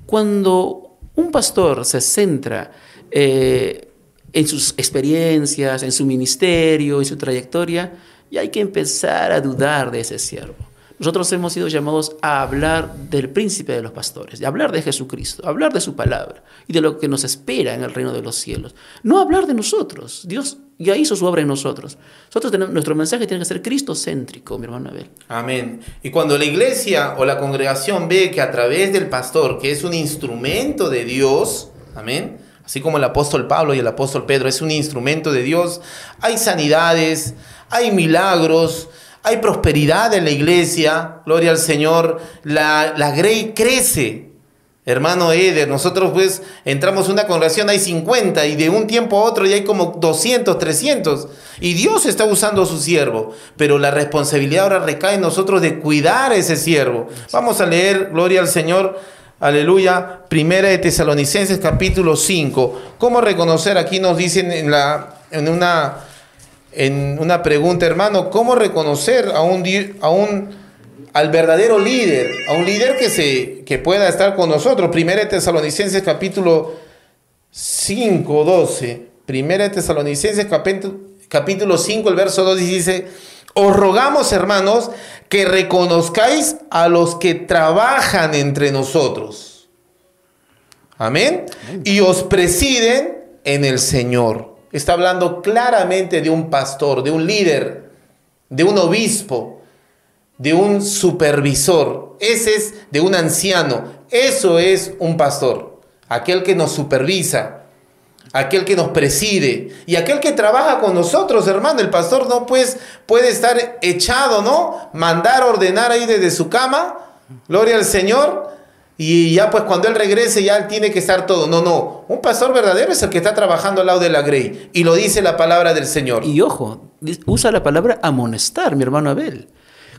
Cuando un pastor se centra eh, en sus experiencias, en su ministerio, en su trayectoria, ya hay que empezar a dudar de ese siervo. Nosotros hemos sido llamados a hablar del príncipe de los pastores, a hablar de Jesucristo, hablar de su palabra y de lo que nos espera en el reino de los cielos. No hablar de nosotros. Dios ya hizo su obra en nosotros. Nosotros tenemos, nuestro mensaje tiene que ser cristocéntrico, mi hermano Abel. Amén. Y cuando la iglesia o la congregación ve que a través del pastor, que es un instrumento de Dios, amén, así como el apóstol Pablo y el apóstol Pedro es un instrumento de Dios, hay sanidades, hay milagros, hay prosperidad en la iglesia, gloria al Señor, la, la Grey crece. Hermano Eder, nosotros pues entramos en una congregación, hay 50 y de un tiempo a otro ya hay como 200, 300. Y Dios está usando a su siervo, pero la responsabilidad ahora recae en nosotros de cuidar a ese siervo. Vamos a leer, gloria al Señor, aleluya, primera de Tesalonicenses capítulo 5. ¿Cómo reconocer? Aquí nos dicen en, la, en una en una pregunta, hermano, ¿cómo reconocer a un, a un al verdadero líder, a un líder que, se, que pueda estar con nosotros? Primera Tesalonicenses capítulo 5, 12. Primera Tesalonicenses capítulo, capítulo 5, el verso 2 dice, os rogamos, hermanos, que reconozcáis a los que trabajan entre nosotros. Amén. Y os presiden en el Señor. Está hablando claramente de un pastor, de un líder, de un obispo, de un supervisor. Ese es de un anciano. Eso es un pastor. Aquel que nos supervisa, aquel que nos preside y aquel que trabaja con nosotros, hermano. El pastor no pues, puede estar echado, ¿no? Mandar, ordenar ahí desde su cama, gloria al Señor, y ya pues cuando él regrese ya él tiene que estar todo. No, no, un pastor verdadero es el que está trabajando al lado de la grey y lo dice la palabra del Señor. Y ojo, usa la palabra amonestar, mi hermano Abel.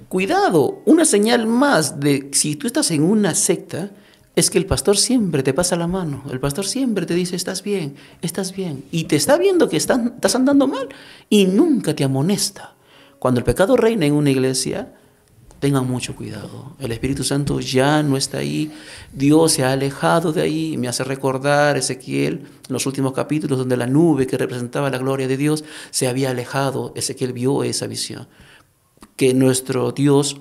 Cuidado, una señal más de si tú estás en una secta, es que el pastor siempre te pasa la mano, el pastor siempre te dice, estás bien, estás bien, y te está viendo que estás, estás andando mal y nunca te amonesta. Cuando el pecado reina en una iglesia, tengan mucho cuidado. El Espíritu Santo ya no está ahí, Dios se ha alejado de ahí, me hace recordar Ezequiel, los últimos capítulos donde la nube que representaba la gloria de Dios se había alejado, Ezequiel vio esa visión. Que nuestro Dios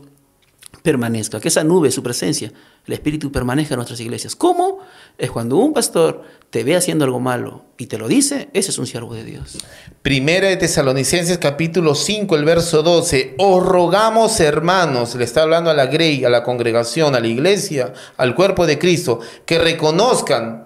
permanezca, que esa nube, su presencia, el Espíritu permanezca en nuestras iglesias. ¿Cómo? Es cuando un pastor te ve haciendo algo malo y te lo dice, ese es un siervo de Dios. Primera de Tesalonicenses capítulo 5, el verso 12, os rogamos hermanos, le está hablando a la grey, a la congregación, a la iglesia, al cuerpo de Cristo, que reconozcan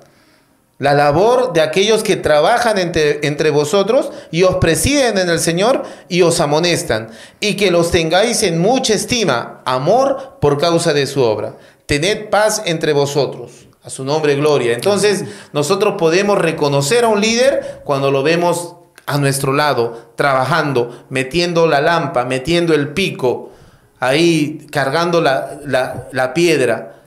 la labor de aquellos que trabajan entre, entre, vosotros y os presiden en el Señor y os amonestan, y que los tengáis en mucha estima, amor por causa de su obra. Tened paz entre vosotros. A su nombre, gloria. Entonces, nosotros podemos reconocer a un líder cuando lo vemos a nuestro lado, trabajando, metiendo la lampa, metiendo el pico, ahí cargando la, la, la piedra.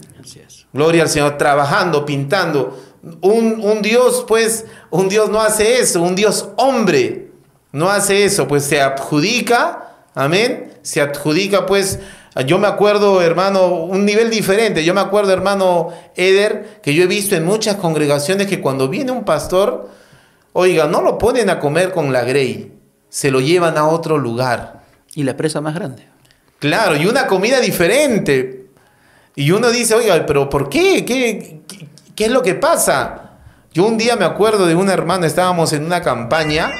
Gloria al Señor, trabajando, pintando un, Dios, pues, un Dios no hace eso, un Dios hombre no hace eso, pues se adjudica, amén, se adjudica, pues, yo me acuerdo, hermano, un nivel diferente, yo me acuerdo, hermano Eder, que yo he visto en muchas congregaciones que cuando viene un pastor, oiga, no lo ponen a comer con la grey, se lo llevan a otro lugar. Y la presa más grande. Claro, y una comida diferente. Y uno dice, oiga, pero ¿por qué? ¿Qué, ¿Qué es lo que pasa? Yo un día me acuerdo de un hermano, estábamos en una campaña,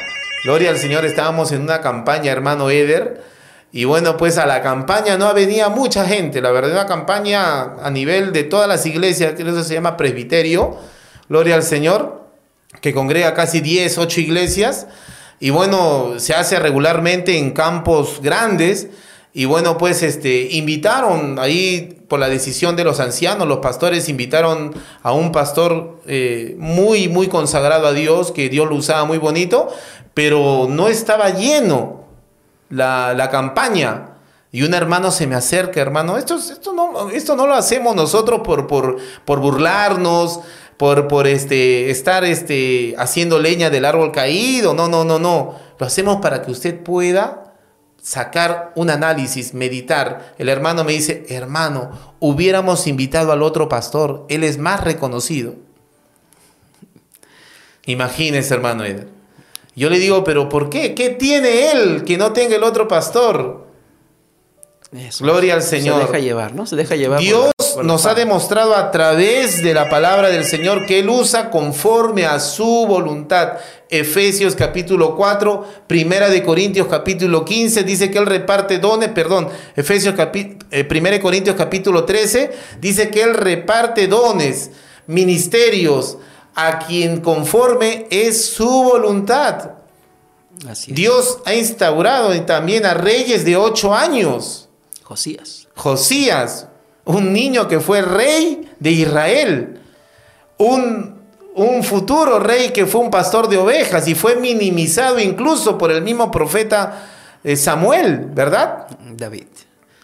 gloria al Señor, estábamos en una campaña, hermano Eder, y bueno, pues a la campaña no venía mucha gente, la verdad, una campaña a nivel de todas las iglesias, que eso se llama presbiterio, gloria al Señor, que congrega casi 10, 8 iglesias, y bueno, se hace regularmente en campos grandes, y bueno, pues este, invitaron ahí por la decisión de los ancianos, los pastores invitaron a un pastor eh, muy, muy consagrado a Dios, que Dios lo usaba muy bonito, pero no estaba lleno la, la campaña. Y un hermano se me acerca, hermano, esto, esto, no, esto no lo hacemos nosotros por, por, por burlarnos, por, por este, estar este, haciendo leña del árbol caído, no, no, no, no. Lo hacemos para que usted pueda sacar un análisis, meditar. El hermano me dice, hermano, hubiéramos invitado al otro pastor, él es más reconocido. Imagínese, hermano Eder. Yo le digo, pero ¿por qué? ¿Qué tiene él que no tenga el otro pastor? Gloria al Señor. Se deja llevar, ¿no? Se deja llevar. Dios nos ha demostrado a través de la palabra del Señor que Él usa conforme a su voluntad. Efesios capítulo 4, Primera de Corintios capítulo 15, dice que Él reparte dones, perdón, Efesios eh, Primera de Corintios capítulo 13, dice que Él reparte dones, ministerios, a quien conforme es su voluntad. Dios ha instaurado también a reyes de ocho años. Josías. Josías, un niño que fue rey de Israel, un, un, futuro rey que fue un pastor de ovejas y fue minimizado incluso por el mismo profeta eh, Samuel, ¿verdad? David.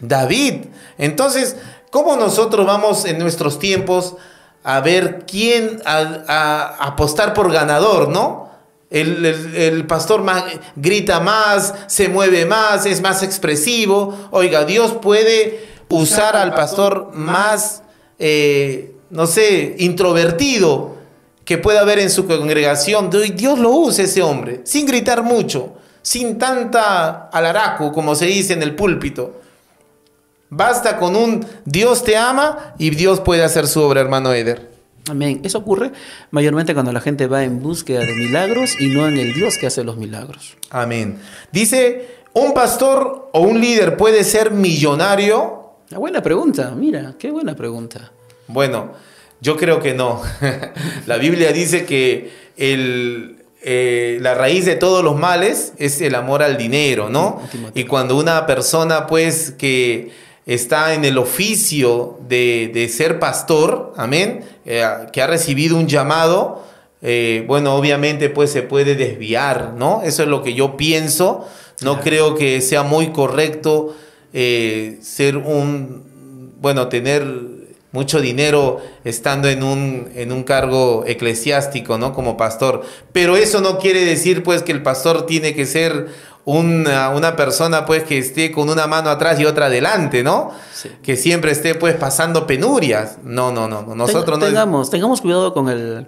David. Entonces, ¿cómo nosotros vamos en nuestros tiempos a ver quién, a, a apostar por ganador, ¿no? El, el- el pastor más, grita más, se mueve más, es más expresivo. Oiga, Dios puede usar al pastor más, eh, no sé, introvertido que pueda haber en su congregación. Dios lo usa ese hombre, sin gritar mucho, sin tanta alaraco, como se dice en el púlpito. Basta con un Dios te ama y Dios puede hacer su obra, hermano Eder. Amén. Eso ocurre mayormente cuando la gente va en búsqueda de milagros y no en el Dios que hace los milagros. Amén. Dice, ¿un pastor o un líder puede ser millonario? Una buena pregunta, mira, qué buena pregunta. Bueno, yo creo que no. la Biblia dice que el, eh, la raíz de todos los males es el amor al dinero, ¿no? Y cuando una persona pues que está en el oficio de, de ser pastor, amén, eh, que ha recibido un llamado, eh, bueno, obviamente pues se puede desviar, ¿no? Eso es lo que yo pienso. No Claro. creo que sea muy correcto eh, ser un, bueno, tener mucho dinero estando en un, en un cargo eclesiástico, ¿no? Como pastor. Pero eso no quiere decir, pues, que el pastor tiene que ser una, una persona, pues, que esté con una mano atrás y otra adelante, ¿no? Sí. Que siempre esté, pues, pasando penurias. No, no, no. no. Nosotros Ten- no... tengamos, tengamos cuidado con el,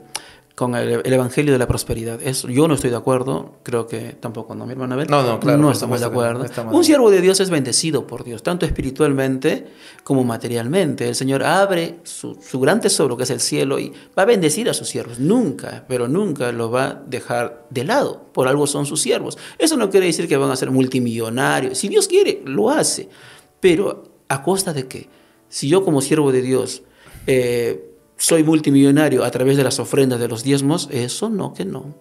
con el, el evangelio de la prosperidad. Eso, yo no estoy de acuerdo, creo que tampoco, ¿no, mi hermano Abel? No, no, claro, No estamos de acuerdo. estamos Un siervo de Dios es bendecido por Dios, tanto espiritualmente como materialmente. El Señor abre su, su gran tesoro, que es el cielo, y va a bendecir a sus siervos. Nunca, pero nunca los va a dejar de lado. Por algo son sus siervos. Eso no quiere decir que van a ser multimillonarios. Si Dios quiere, lo hace. Pero ¿a costa de qué? Si yo como siervo de Dios eh, soy multimillonario a través de las ofrendas de los diezmos, eso no, que no.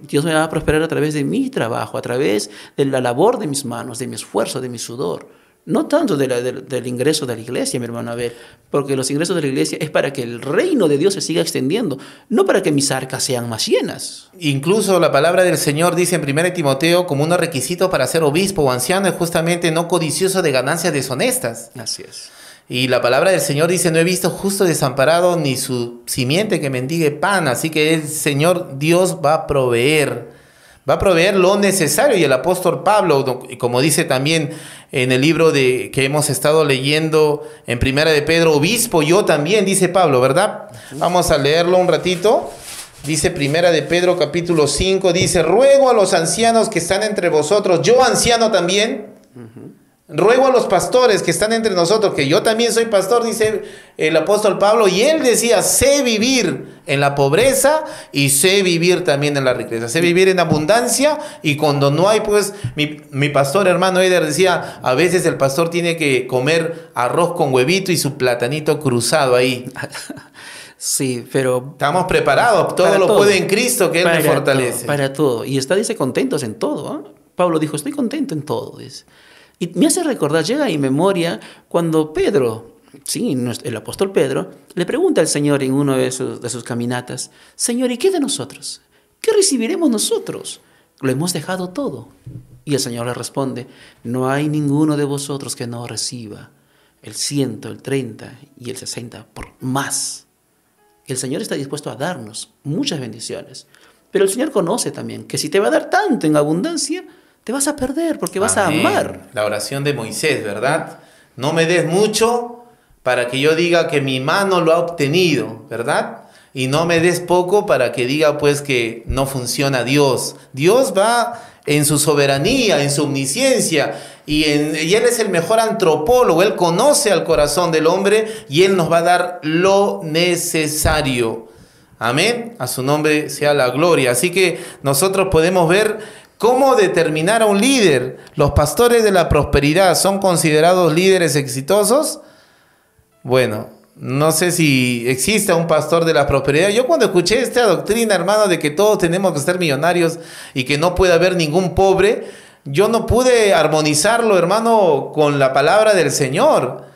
Dios me va a prosperar a través de mi trabajo, a través de la labor de mis manos, de mi esfuerzo, de mi sudor. No tanto de la- del- del ingreso de la iglesia, mi hermano Abel, porque los ingresos de la iglesia es para que el reino de Dios se siga extendiendo, no para que mis arcas sean más llenas. Incluso la palabra del Señor dice en 1 Timoteo como un requisito para ser obispo o anciano es justamente no codicioso de ganancias deshonestas. Así es. Y la palabra del Señor dice, no he visto justo desamparado ni su simiente que mendigue pan. Así que el Señor Dios va a proveer, va a proveer lo necesario. Y el apóstol Pablo, como dice también en el libro de, que hemos estado leyendo en Primera de Pedro, obispo, yo también, dice Pablo, ¿verdad? Vamos a leerlo un ratito. Dice Primera de Pedro capítulo 5, dice, ruego a los ancianos que están entre vosotros, yo anciano también, Ruego a los pastores que están entre nosotros, que yo también soy pastor, dice el apóstol Pablo, y él decía, sé vivir en la pobreza y sé vivir también en la riqueza, sé vivir en abundancia y cuando no hay, pues mi, mi pastor hermano Eder decía, a veces el pastor tiene que comer arroz con huevito y su platanito cruzado ahí. Sí, pero Estamos preparados, todo lo todo. puede en Cristo que Él me Para fortalece. todo, para todo. Y está, dice, contentos en todo. ¿ah? Pablo dijo, estoy contento en todo. dice. Y me hace recordar, llega a mi memoria cuando Pedro, sí, el apóstol Pedro, le pregunta al Señor en una de sus, de sus caminatas, Señor, ¿y qué de nosotros? ¿Qué recibiremos nosotros? Lo hemos dejado todo. Y el Señor le responde, no hay ninguno de vosotros que no reciba el ciento, el treinta y el sesenta por más. El Señor está dispuesto a darnos muchas bendiciones. Pero el Señor conoce también que si te va a dar tanto en abundancia, te vas a perder porque vas Amén. a amar. La oración de Moisés, ¿verdad? No me des mucho para que yo diga que mi mano lo ha obtenido, ¿verdad? Y no me des poco para que diga pues que no funciona Dios. Dios va en su soberanía, en su omnisciencia, y, en- y Él es el mejor antropólogo, Él conoce al corazón del hombre y Él nos va a dar lo necesario. Amén. A su nombre sea la gloria. Así que nosotros podemos ver cómo determinar a un líder. Los pastores de la prosperidad son considerados líderes exitosos. Bueno, no sé si existe un pastor de la prosperidad. Yo cuando escuché esta doctrina, hermano, de que todos tenemos que ser millonarios y que no puede haber ningún pobre, yo no pude armonizarlo, hermano, con la palabra del Señor.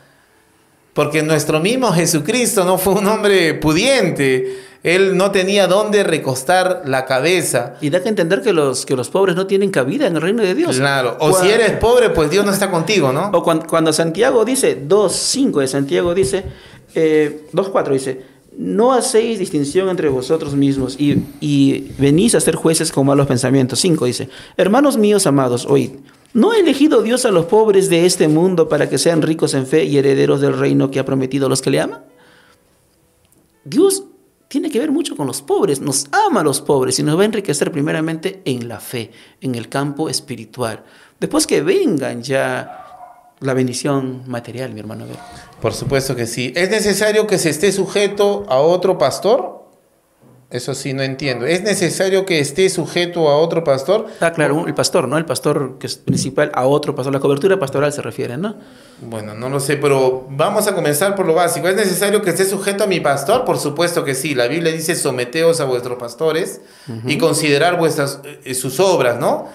Porque nuestro mismo Jesucristo no fue un hombre pudiente. Él no tenía dónde recostar la cabeza. Y da que entender que los, que los pobres no tienen cabida en el reino de Dios. Claro. O si eres pobre, pues Dios no está contigo, ¿no? O cuando, cuando Santiago dice, 2.5 de Santiago dice, eh, 2.4 dice, no hacéis distinción entre vosotros mismos y, y venís a ser jueces con malos pensamientos. 5 dice, hermanos míos amados, oíd, ¿no ha elegido Dios a los pobres de este mundo para que sean ricos en fe y herederos del reino que ha prometido a los que le aman? Dios tiene que ver mucho con los pobres, nos ama a los pobres y nos va a enriquecer primeramente en la fe, en el campo espiritual. Después que vengan ya la bendición material, mi hermano. Por supuesto que sí. ¿Es necesario que se esté sujeto a otro pastor? Eso sí, no entiendo. ¿Es necesario que esté sujeto a otro pastor? Ah, claro, el pastor, ¿no? El pastor que es principal a otro pastor. La cobertura pastoral se refiere, ¿no? Bueno, no lo sé, pero vamos a comenzar por lo básico. ¿Es necesario que esté sujeto a mi pastor? Por supuesto que sí. La Biblia dice someteos a vuestros pastores y considerar vuestras, eh, sus obras, ¿no?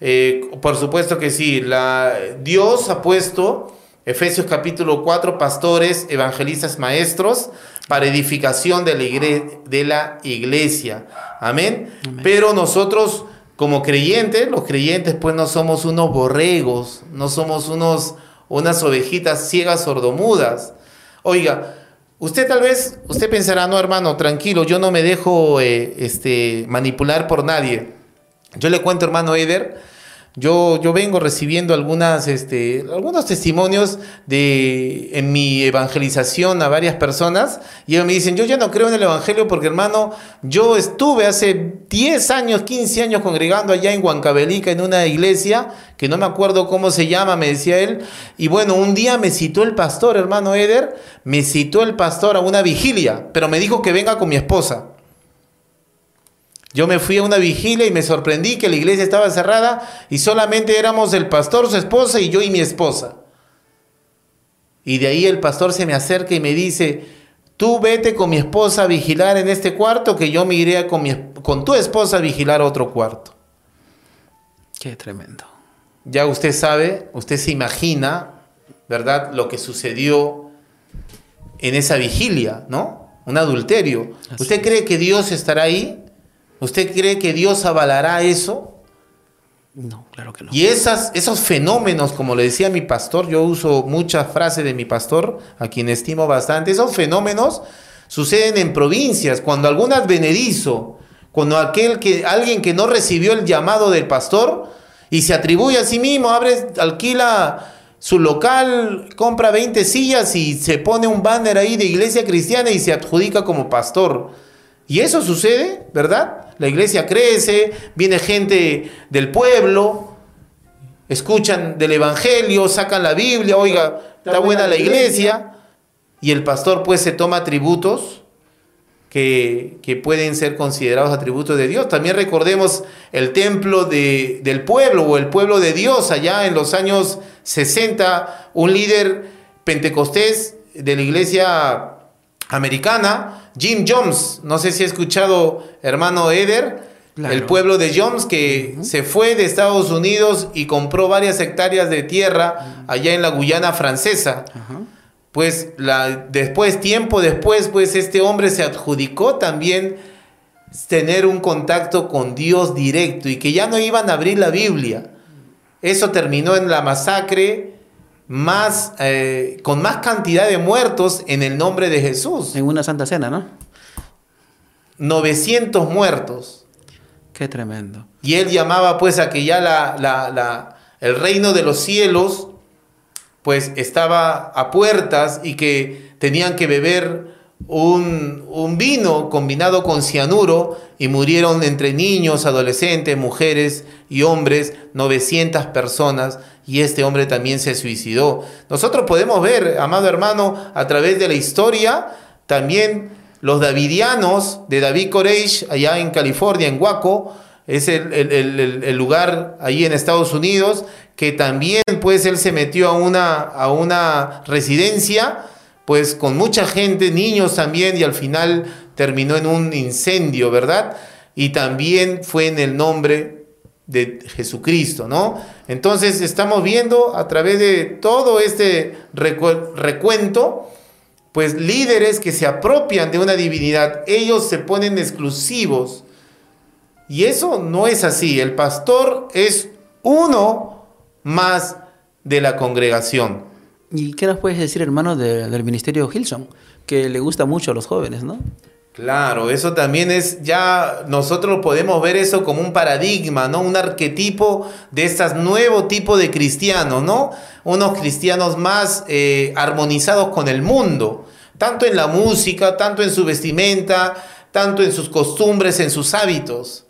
Eh, por supuesto que sí. La, Dios ha puesto, Efesios capítulo 4, pastores, evangelistas, maestros, para edificación de la, de la iglesia. Amén. Pero nosotros, como creyentes, los creyentes, pues no somos unos borregos, no somos unos, unas ovejitas ciegas sordomudas. Oiga, Usted tal vez, usted pensará, no hermano, tranquilo, yo no me dejo eh, este, manipular por nadie. Yo le cuento, hermano Eder, yo, yo vengo recibiendo algunas, este, algunos testimonios de, en mi evangelización a varias personas y ellos me dicen, yo ya no creo en el Evangelio porque hermano, yo estuve hace 10 años, 15 años congregando allá en Huancabelica en una iglesia, que no me acuerdo cómo se llama, me decía él, y bueno, un día me citó el pastor, hermano Eder, me citó el pastor a una vigilia, pero me dijo que venga con mi esposa. Yo me fui a una vigilia y me sorprendí que la iglesia estaba cerrada y solamente éramos el pastor, su esposa y yo y mi esposa. Y de ahí el pastor se me acerca y me dice, tú vete con mi esposa a vigilar en este cuarto, que yo me iré con, mi, con tu esposa a vigilar otro cuarto. Qué tremendo. Ya usted sabe, usted se imagina, ¿verdad? Lo que sucedió en esa vigilia, ¿no? Un adulterio. ¿Usted cree que Dios estará ahí? ¿Usted cree que Dios avalará eso? No, claro que no. Y esas, esos fenómenos, como le decía mi pastor, yo uso muchas frases de mi pastor, a quien estimo bastante, esos fenómenos suceden en provincias, cuando algún advenedizo, cuando aquel que, alguien que no recibió el llamado del pastor y se atribuye a sí mismo, abre, alquila su local, compra 20 sillas y se pone un banner ahí de iglesia cristiana y se adjudica como pastor. Y eso sucede, ¿verdad? la iglesia crece, viene gente del pueblo, escuchan del Evangelio, sacan la Biblia, oiga, está buena la iglesia, y el pastor pues se toma atributos que, pueden ser considerados atributos de Dios. También recordemos el templo de, del pueblo o el pueblo de Dios allá en los años 60, un líder pentecostés de la iglesia americana, Jim Jones, no sé si ha escuchado hermano Eder, el pueblo de Jones que se fue de Estados Unidos y compró varias hectáreas de tierra allá en la Guyana francesa. Pues la, después, tiempo después, pues este hombre se adjudicó también tener un contacto con Dios directo y que ya no iban a abrir la Biblia. Eso terminó en la masacre más, eh, con más cantidad de muertos en el nombre de Jesús. En una santa cena, ¿no? 900 muertos. Qué tremendo. Y él llamaba pues a que ya la, la, el reino de los cielos pues estaba a puertas y que tenían que beber un, un, vino combinado con cianuro y murieron entre niños, adolescentes, mujeres y hombres 900 personas y este hombre también se suicidó. Nosotros podemos ver, amado hermano, a través de la historia, también los davidianos de David Koresh, allá en California, en Waco, es el, lugar ahí en Estados Unidos, que también pues él se metió a una, a una residencia, pues con mucha gente, niños también, y al final terminó en un incendio, ¿verdad? Y también fue en el nombre de Jesucristo, ¿no? Entonces estamos viendo a través de todo este recuento, pues líderes que se apropian de una divinidad, ellos se ponen exclusivos. Y eso no es así, el pastor es uno más de la congregación. ¿Y qué nos puedes decir, hermano, del ministerio Hilson? que le gusta mucho a los jóvenes, ¿no? Claro, eso también es ya, nosotros podemos ver eso como un paradigma, ¿no? Un arquetipo de este nuevo tipo de cristianos, ¿no? Unos cristianos más eh, armonizados con el mundo, tanto en la música, tanto en su vestimenta, tanto en sus costumbres, en sus hábitos.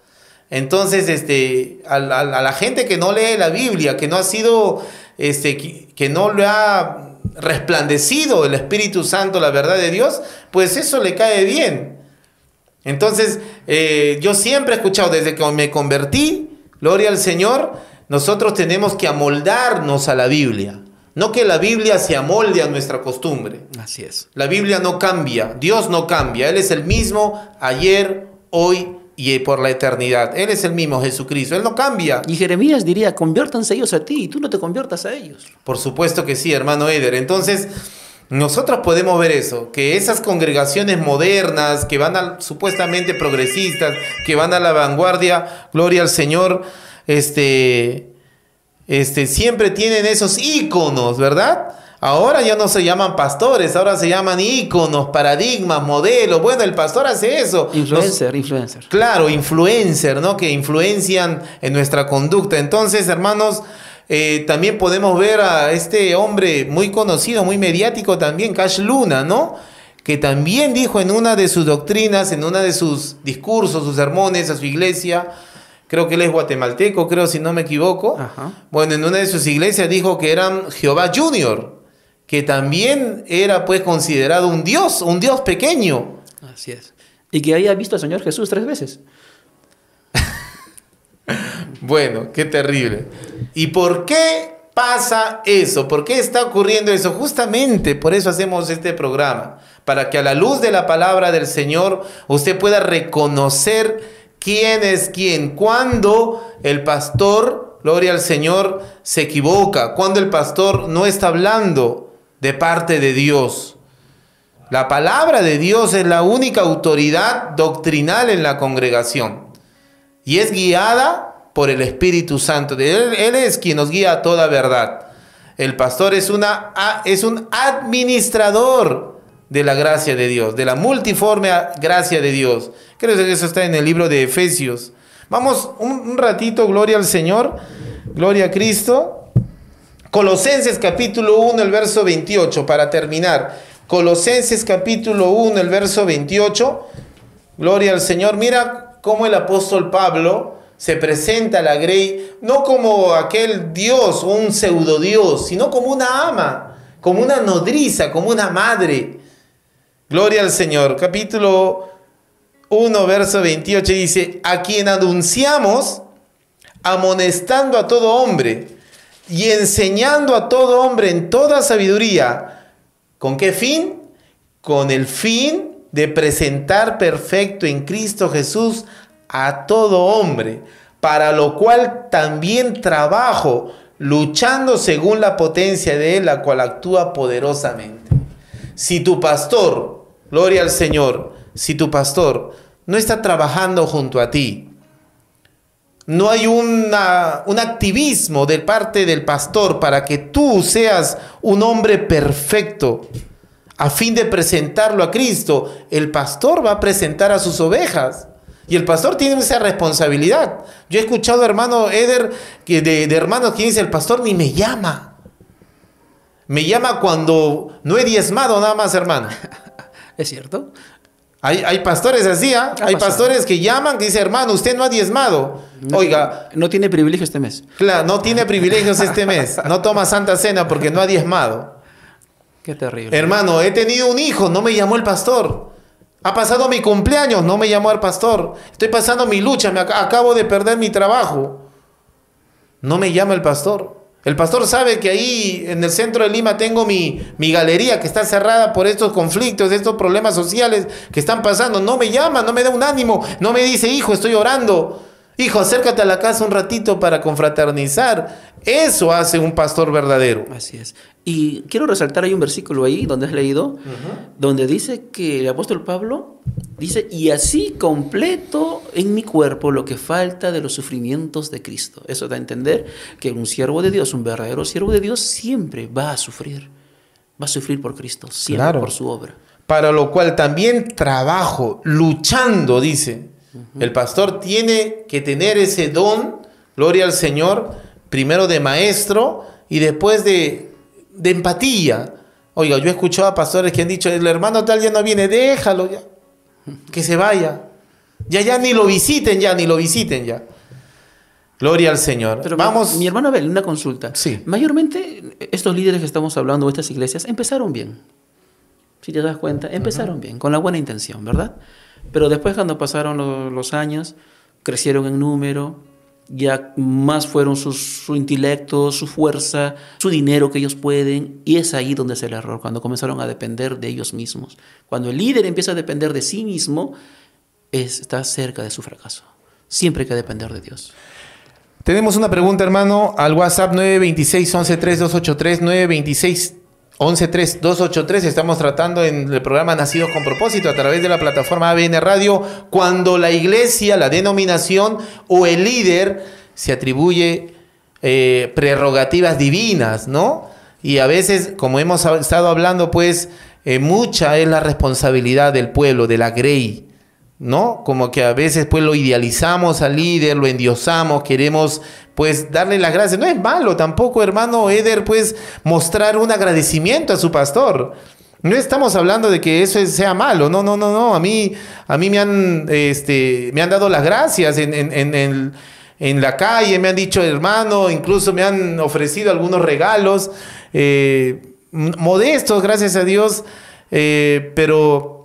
Entonces, este, a, la gente que no lee la Biblia, que no ha sido, este, que no le ha resplandecido el Espíritu Santo, la verdad de Dios, pues eso le cae bien. Entonces, eh, yo siempre he escuchado desde que me convertí, gloria al Señor, nosotros tenemos que amoldarnos a la Biblia. No que la Biblia se amolde a nuestra costumbre. Así es. La Biblia no cambia, Dios no cambia, Él es el mismo ayer, hoy y por la eternidad. Él es el mismo Jesucristo, Él no cambia. Y Jeremías diría, conviértanse ellos a ti y tú no te conviertas a ellos. Por supuesto que sí, hermano Eder. Entonces, nosotros podemos ver eso, que esas congregaciones modernas, que van a, supuestamente progresistas, que van a la vanguardia, gloria al Señor, este, este, siempre tienen esos íconos, ¿verdad? Ahora ya no se llaman pastores, ahora se llaman íconos, paradigmas, modelos. Bueno, el pastor hace eso. Influencer, influencer. Claro, influencer, ¿no? Que influencian en nuestra conducta. Entonces, hermanos, eh, también podemos ver a este hombre muy conocido, muy mediático también, Cash Luna, ¿no? Que también dijo en una de sus doctrinas, en una de sus discursos, sus sermones a su iglesia, creo que él es guatemalteco, creo si no me equivoco. Bueno, en una de sus iglesias dijo que eran Jehová Junior que también era pues considerado un dios, un dios pequeño. Así es. Y que había visto al Señor Jesús tres veces. Bueno, qué terrible. ¿Y por qué pasa eso? ¿Por qué está ocurriendo eso? Justamente por eso hacemos este programa, para que a la luz de la palabra del Señor usted pueda reconocer quién es quién, cuando el pastor, gloria al Señor, se equivoca, cuando el pastor no está hablando de parte de Dios. La palabra de Dios es la única autoridad doctrinal en la congregación y es guiada por el Espíritu Santo. Él, él es quien nos guía a toda verdad. El pastor es, una, es un administrador de la gracia de Dios, de la multiforme gracia de Dios. Creo que eso está en el libro de Efesios. Vamos un, un ratito, gloria al Señor, gloria a Cristo. Colosenses capítulo 1, el verso 28, para terminar. Colosenses capítulo 1, el verso 28. Gloria al Señor. Mira cómo el apóstol Pablo se presenta a la Grey, no como aquel Dios o un pseudo Dios, sino como una ama, como una nodriza, como una madre. Gloria al Señor. Capítulo 1, verso 28 dice, a quien anunciamos amonestando a todo hombre y enseñando a todo hombre en toda sabiduría. ¿Con qué fin? Con el fin de presentar perfecto en Cristo Jesús a todo hombre, para lo cual también trabajo, luchando según la potencia de Él, la cual actúa poderosamente. Si tu pastor, gloria al Señor, si tu pastor no está trabajando junto a ti, no hay un activismo de parte del pastor para que tú seas un hombre perfecto a fin de presentarlo a Cristo. El pastor va a presentar a sus ovejas. Y el pastor tiene esa responsabilidad. Yo he escuchado, hermano Eder, que de, de hermanos que dice, el pastor ni me llama. Me llama cuando no he diezmado nada más, hermano. ¿Es cierto? Hay, pastores así, ¿ah? Hay pastores que llaman, que dicen, hermano, usted no ha diezmado. Oiga. No tiene privilegio este mes. Claro, no tiene privilegios este mes. No toma Santa Cena porque no ha diezmado. Qué terrible. Hermano, he tenido un hijo, no me llamó el pastor. Ha pasado mi cumpleaños, no me llamó el pastor. Estoy pasando mi lucha, me acabo de perder mi trabajo. No me llama el pastor. El pastor sabe que ahí en el centro de Lima tengo mi, mi, galería que está cerrada por estos conflictos, estos problemas sociales que están pasando. No me llama, no me da un ánimo, no me dice, hijo, estoy orando. Hijo, acércate a la casa un ratito para confraternizar. Eso hace un pastor verdadero. Así es. Y quiero resaltar, hay un versículo ahí donde has leído, donde dice que el apóstol Pablo dice, y así completo en mi cuerpo lo que falta de los sufrimientos de Cristo. Eso da a entender que un siervo de Dios, un verdadero siervo de Dios, siempre va a sufrir. Va a sufrir por Cristo, siempre por su obra. para lo cual también trabajo, luchando, dice. El pastor tiene que tener ese don, gloria al Señor, primero de maestro y después de, de empatía. Oiga, yo he escuchado a pastores que han dicho, el hermano tal ya no viene, déjalo ya, que se vaya. Ya, ya ni lo visiten, ya, ni lo visiten ya. Gloria al Señor. Pero Vamos. Mi hermano Abel, una consulta. Sí. Mayormente estos líderes que estamos hablando, estas iglesias, empezaron bien. Si te das cuenta, empezaron bien, con la buena intención, ¿verdad? Pero después cuando pasaron lo- los años, crecieron en número, ya más fueron su intelecto, su fuerza, su dinero que ellos pueden, y es ahí donde es el error, cuando comenzaron a depender de ellos mismos. Cuando el líder empieza a depender de sí mismo, es- está cerca de su fracaso. Siempre hay que depender de Dios. Tenemos una pregunta, hermano, al WhatsApp 926-113283, 926-113283. Estamos tratando en el programa Nacidos con Propósito a través de la plataforma ABN Radio, cuando la iglesia, la denominación o el líder se atribuye eh, prerrogativas divinas, ¿no? Y a veces, como hemos estado hablando, pues eh, mucha es la responsabilidad del pueblo, de la grey. ¿no? Como que a veces pues lo idealizamos al líder, lo endiosamos, queremos pues darle las gracias. No es malo tampoco, hermano Eder, pues mostrar un agradecimiento a su pastor. No estamos hablando de que eso es- sea malo, no, no, no, no. A mí, a mí me han, este, me han dado las gracias en, en- en en la calle, me han dicho hermano, incluso me han ofrecido algunos regalos eh, modestos, gracias a Dios, eh, pero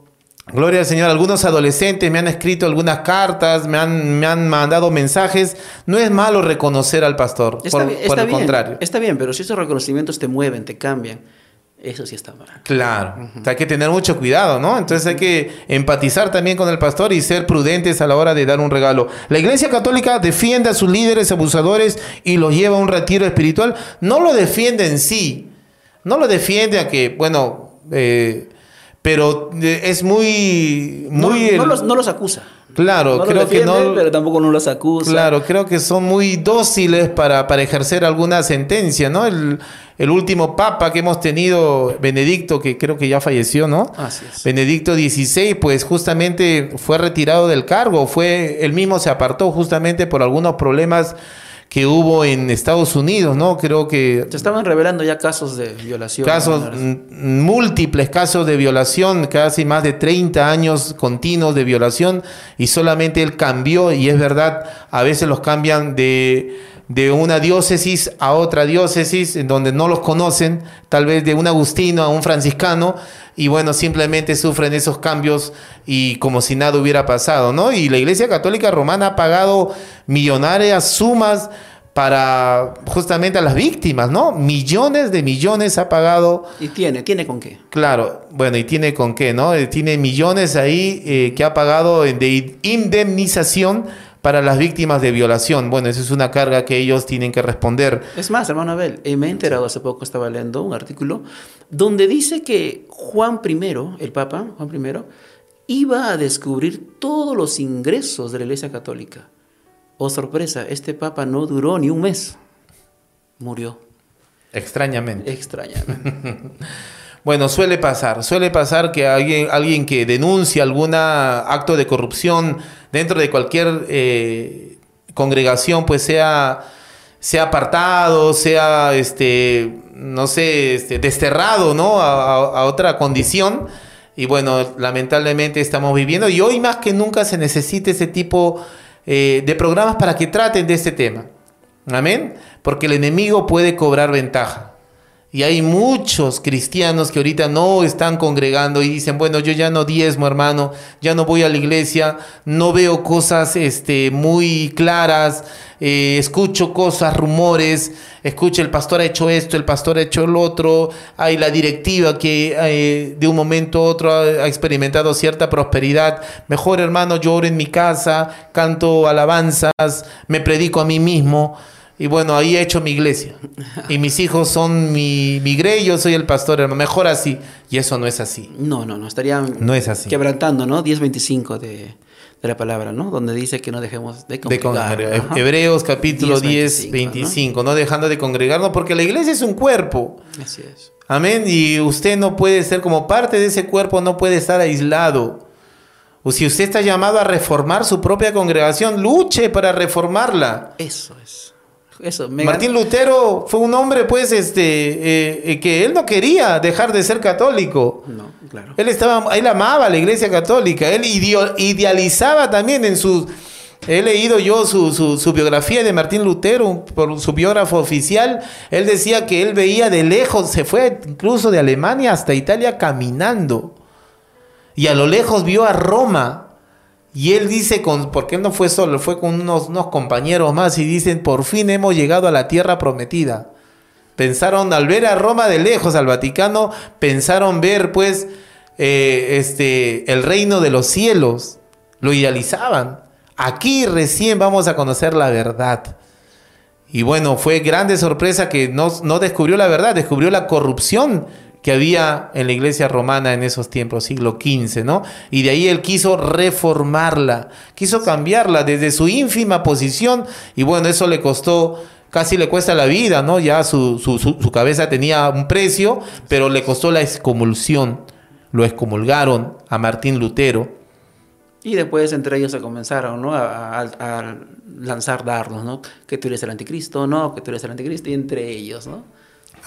Gloria al Señor. Algunos adolescentes me han escrito algunas cartas, me han, me han mandado mensajes. No es malo reconocer al pastor, Está por, bien, por el bien, contrario. Está bien, pero si esos reconocimientos te mueven, te cambian, eso sí está mal. Claro, O sea, hay que tener mucho cuidado, ¿no? Entonces hay que empatizar también con el pastor y ser prudentes a la hora de dar un regalo. La Iglesia Católica defiende a sus líderes abusadores y los lleva a un retiro espiritual. No lo defiende en sí, no lo defiende a que, bueno, eh, pero eh, es muy, muy... no el- los, no los acusa. Claro, No creo que no... Pero tampoco no los acusa. Claro, creo que son muy dóciles para, para ejercer alguna sentencia, ¿no? El, el último papa que hemos tenido, Benedicto, que creo que ya falleció, ¿no? Así es. Benedicto XVI, pues justamente fue retirado del cargo, fue, él mismo se apartó justamente por algunos problemas que hubo en Estados Unidos, ¿no? Creo que Se estaban revelando ya casos de violación. casos, múltiples casos de violación, casi más de 30 años continuos de violación, y solamente él cambió, y es verdad, a veces los cambian de, de una diócesis a otra diócesis, en donde no los conocen, tal vez de un agustino a un franciscano, y bueno, simplemente sufren esos cambios y como si nada hubiera pasado, ¿no? Y la Iglesia Católica Romana ha pagado millonarias sumas para justamente a las víctimas, ¿no? Millones de millones ha pagado, Y tiene, tiene con qué. claro, bueno, y tiene con qué, ¿no? Eh, Tiene millones ahí eh, que ha pagado de indemnización para las víctimas de violación. Bueno, esa es una carga que ellos tienen que responder. Es más, hermano Abel, eh, me he enterado hace poco, estaba leyendo un artículo, donde dice que Juan I, el Papa, Juan I, iba a descubrir todos los ingresos de la Iglesia Católica. Oh, sorpresa, este Papa no duró ni un mes. Murió, Extrañamente. extrañamente. Bueno, suele pasar, suele pasar que alguien, alguien que denuncia algún acto de corrupción dentro de cualquier eh, congregación, pues sea, sea apartado, sea, este, no sé, este, desterrado, ¿no? A, otra condición. Y bueno, lamentablemente estamos viviendo y hoy más que nunca se necesita ese tipo eh, de programas para que traten de este tema. Amén. Porque el enemigo puede cobrar ventaja. Y hay muchos cristianos que ahorita no están congregando y dicen, bueno, yo ya no diezmo, hermano, ya no voy a la iglesia, no veo cosas este, muy claras, eh, escucho cosas, rumores, escucho el pastor ha hecho esto, el pastor ha hecho el otro, hay la directiva que eh, de un momento a otro ha, ha experimentado cierta prosperidad. Mejor, hermano, yo oro en mi casa, canto alabanzas, me predico a mí mismo. Y bueno, ahí he hecho mi iglesia. Y mis hijos son mi, mi grey, yo soy el pastor, hermano. Mejor así. Y eso no es así. No, no, no, estarían No es así. quebrantando, ¿no? 10.25 de, de la palabra, ¿no? Donde dice que no dejemos de De congregar. Ajá. Hebreos capítulo 10, 10, 25, ¿no? Dejando de congregarnos porque la iglesia es un cuerpo. Así es. Amén. Y usted no puede ser como parte de ese cuerpo, no puede estar aislado. O si usted está llamado a reformar su propia congregación, luche para reformarla. Eso es. Eso, me Martín Lutero fue un hombre, pues, este, eh, eh, que él no quería dejar de ser católico. No, claro. Él estaba, él amaba la Iglesia Católica. Él idealizaba también en sus. He leído yo su, su- su biografía de Martín Lutero por su biógrafo oficial. Él decía que él veía de lejos, se fue incluso de Alemania hasta Italia caminando. Y a lo lejos vio a Roma. Y él dice, con, porque él no fue solo, fue con unos, compañeros más y dicen, por fin hemos llegado a la tierra prometida. Pensaron, al ver a Roma de lejos, al Vaticano, pensaron ver pues eh, este, el reino de los cielos. Lo idealizaban. Aquí recién vamos a conocer la verdad. Y bueno, fue grande sorpresa que no descubrió la verdad, descubrió la corrupción que había en la iglesia romana en esos tiempos, siglo XV, ¿no? Y de ahí él quiso reformarla, quiso cambiarla desde su ínfima posición y bueno, eso le costó, casi le cuesta la vida, ¿no? Ya su, su, cabeza tenía un precio, pero le costó la excomulsión. Lo excomulgaron a Martín Lutero. Y después entre ellos se comenzaron ¿no? a, a- a lanzar dardos, ¿no? Que tú eres el anticristo, no, que tú eres el anticristo, y entre ellos, ¿no?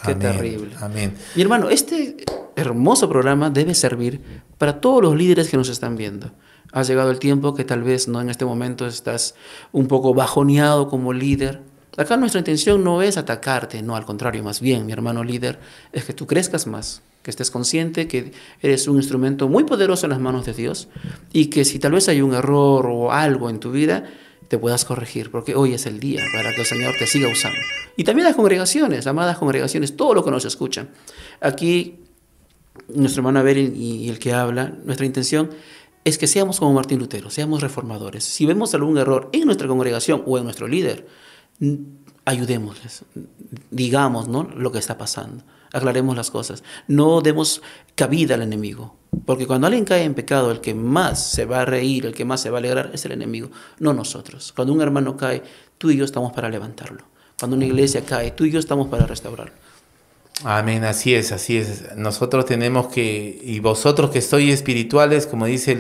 Qué Amén, terrible. Amén. Mi hermano, este hermoso programa debe servir para todos los líderes que nos están viendo. Ha llegado el tiempo que tal vez no en este momento estás un poco bajoneado como líder. Acá nuestra intención no es atacarte, no, al contrario, más bien, mi hermano líder, es que tú crezcas más, que estés consciente que eres un instrumento muy poderoso en las manos de Dios y que si tal vez hay un error o algo en tu vida, te puedas corregir, porque hoy es el día para que el Señor te siga usando. Y también las congregaciones, amadas congregaciones, todo lo que nos escuchan. Aquí, nuestro hermano Abel y, el que habla, nuestra intención es que seamos como Martín Lutero, seamos reformadores. Si vemos algún error en nuestra congregación o en nuestro líder, ayudémosles, digamos ¿no? lo que está pasando, aclaremos las cosas, no demos cabida al enemigo, porque cuando alguien cae en pecado, el que más se va a reír, el que más se va a alegrar es el enemigo, no nosotros. Cuando un hermano cae, tú y yo estamos para levantarlo. Cuando una iglesia cae, tú y yo estamos para restaurarlo. Amén, así es, así es. Nosotros tenemos que, y vosotros que sois espirituales, como dice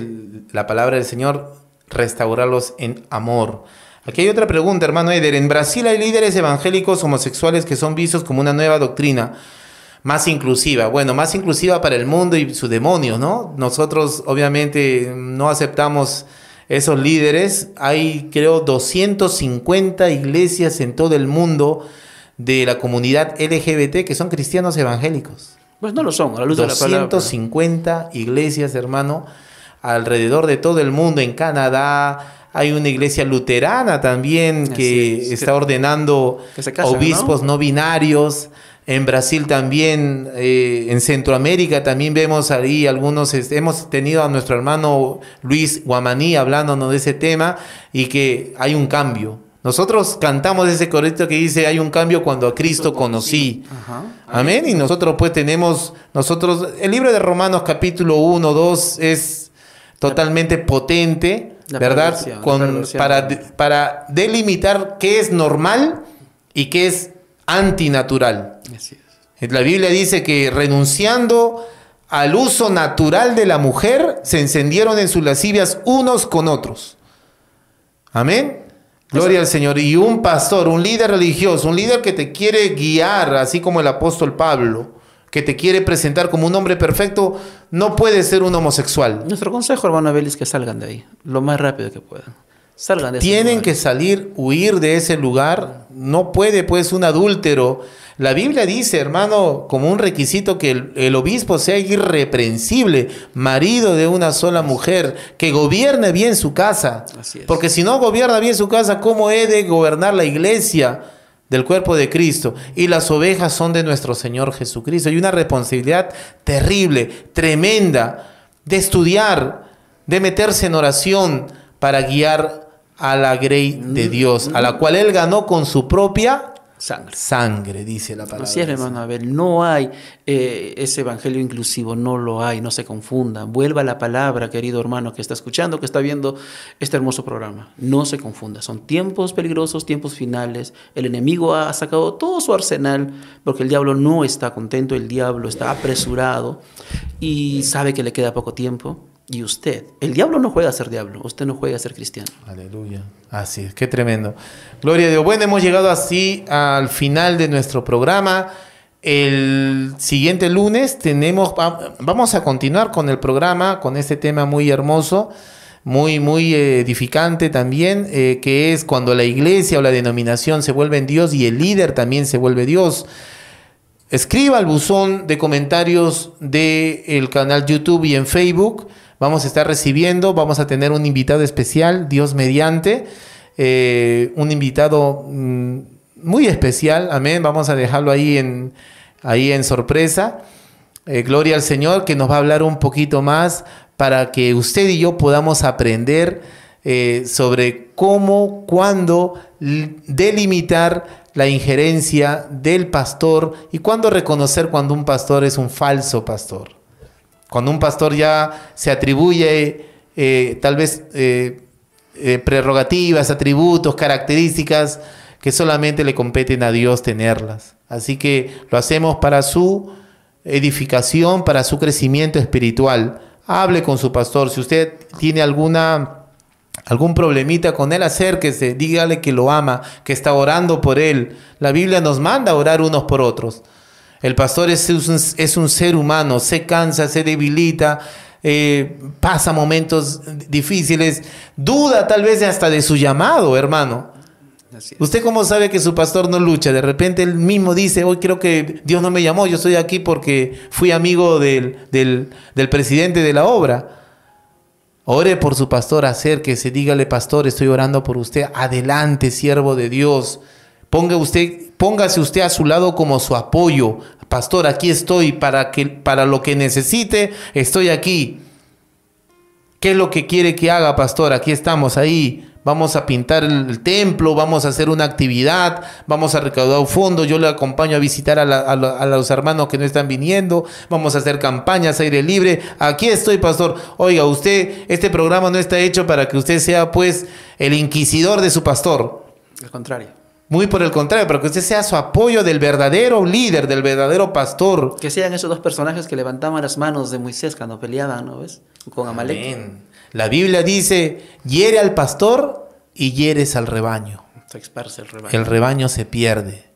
la palabra del Señor, restaurarlos en amor. Aquí hay otra pregunta, hermano Eder. En Brasil hay líderes evangélicos homosexuales que son vistos como una nueva doctrina más inclusiva. Bueno, más inclusiva para el mundo y sus demonios, ¿no? Nosotros obviamente no aceptamos esos líderes. Hay, creo, 250 iglesias en todo el mundo de la comunidad LGBT que son cristianos evangélicos. Pues no lo son, a la luz de la palabra. 250 iglesias, hermano, alrededor de todo el mundo, en Canadá. Hay una iglesia luterana también que es, está que- ordenando que se casan, obispos ¿no? binarios. En Brasil también, eh, en Centroamérica también vemos ahí algunos, hemos tenido a nuestro hermano Luis Guamaní hablándonos de ese tema y que hay un cambio. Nosotros cantamos ese correcto que dice, hay un cambio cuando a Cristo conocí. Ajá. Amén. Y nosotros pues tenemos, nosotros, el libro de Romanos capítulo 1, 2 es totalmente potente, La ¿verdad? Con, para, para delimitar qué es normal y qué es antinatural. Así es. La Biblia dice que renunciando al uso natural de la mujer, se encendieron en sus lascivias unos con otros. Amén. Gloria al Señor. Y un pastor, un líder religioso, un líder que te quiere guiar, así como el apóstol Pablo, que te quiere presentar como un hombre perfecto, no puede ser un homosexual. Nuestro consejo, hermano Abel, es que salgan de ahí lo más rápido que puedan. Salgan de Tienen que salir, huir de ese lugar. No puede, pues, un adúltero. La Biblia dice, hermano, como un requisito que el, el obispo sea irreprensible, marido de una sola mujer, que gobierne bien su casa. Así es. Porque si no gobierna bien su casa, ¿cómo he de gobernar la iglesia del cuerpo de Cristo? Y las ovejas son de nuestro Señor Jesucristo. Hay una responsabilidad terrible, tremenda, de estudiar, de meterse en oración para guiar a la grey de Dios, a la cual él ganó con su propia Sangre. Sangre, dice la palabra. Así es, hermano Abel. No hay eh, ese evangelio inclusivo, no lo hay, no se confunda. Vuelva a la palabra, querido hermano que está escuchando, que está viendo este hermoso programa. No se confunda. Son tiempos peligrosos, tiempos finales. El enemigo ha sacado todo su arsenal porque el diablo no está contento, el diablo está apresurado y sabe que le queda poco tiempo. Y usted, el diablo no juega a ser diablo, usted no juega a ser cristiano. Aleluya. Así es, qué tremendo. Gloria a Dios. Bueno, hemos llegado así al final de nuestro programa. El siguiente lunes tenemos, vamos a continuar con el programa, con este tema muy hermoso, muy, muy edificante también, eh, que es cuando la iglesia o la denominación se vuelve en Dios y el líder también se vuelve Dios. Escriba al buzón de comentarios del canal YouTube y en Facebook vamos a estar recibiendo, vamos a tener un invitado especial, Dios mediante, eh, un invitado mm, muy especial, amén, vamos a dejarlo ahí en, ahí en sorpresa. Eh, gloria al Señor que nos va a hablar un poquito más para que usted y yo podamos aprender eh, sobre cómo, cuándo delimitar la injerencia del pastor y cuándo reconocer cuando un pastor es un falso pastor. Cuando un pastor ya se atribuye eh, tal vez eh, eh, prerrogativas, atributos, características que solamente le competen a Dios tenerlas. Así que lo hacemos para su edificación, para su crecimiento espiritual. Hable con su pastor. Si usted tiene alguna algún problemita con él, acérquese, dígale que lo ama, que está orando por él. La Biblia nos manda a orar unos por otros. El pastor es un, es un ser humano, se cansa, se debilita, eh, pasa momentos difíciles, duda tal vez hasta de su llamado, hermano. ¿Usted cómo sabe que su pastor no lucha? De repente él mismo dice, hoy creo que Dios no me llamó, yo estoy aquí porque fui amigo del, del, del presidente de la obra. Ore por su pastor, acérquese, dígale, pastor, estoy orando por usted. Adelante, siervo de Dios. Ponga usted, póngase usted a su lado como su apoyo. Pastor, aquí estoy para, que, para lo que necesite, estoy aquí. ¿Qué es lo que quiere que haga, pastor? Aquí estamos, ahí. Vamos a pintar el, templo, vamos a hacer una actividad, vamos a recaudar un fondo. Yo le acompaño a visitar a, a, los hermanos que no están viniendo. Vamos a hacer campañas, aire libre. Aquí estoy, pastor. Oiga, usted, este programa no está hecho para que usted sea, pues, el inquisidor de su pastor. Al contrario. Muy por el contrario, para que usted sea su apoyo del verdadero líder, del verdadero pastor. Que sean esos dos personajes que levantaban las manos de Moisés cuando peleaban, ¿no ves? Con Amalek. La Biblia dice, hiere al pastor y hieres al rebaño. Se el rebaño. El rebaño se pierde.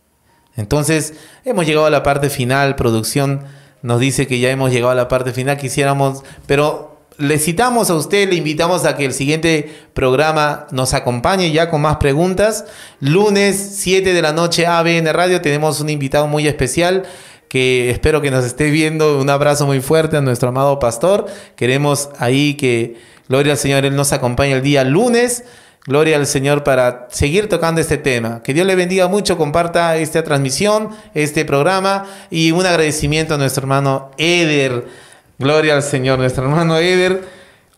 Entonces, hemos llegado a la parte final, producción nos dice que ya hemos llegado a la parte final, quisiéramos, pero le citamos a usted, le invitamos a que el siguiente programa nos acompañe ya con más preguntas. Lunes 7 de la noche ABN Radio tenemos un invitado muy especial que espero que nos esté viendo. Un abrazo muy fuerte a nuestro amado pastor. Queremos ahí que, gloria al Señor, Él nos acompañe el día lunes. Gloria al Señor para seguir tocando este tema. Que Dios le bendiga mucho, comparta esta transmisión, este programa y un agradecimiento a nuestro hermano Eder Gloria al Señor, nuestro hermano Eder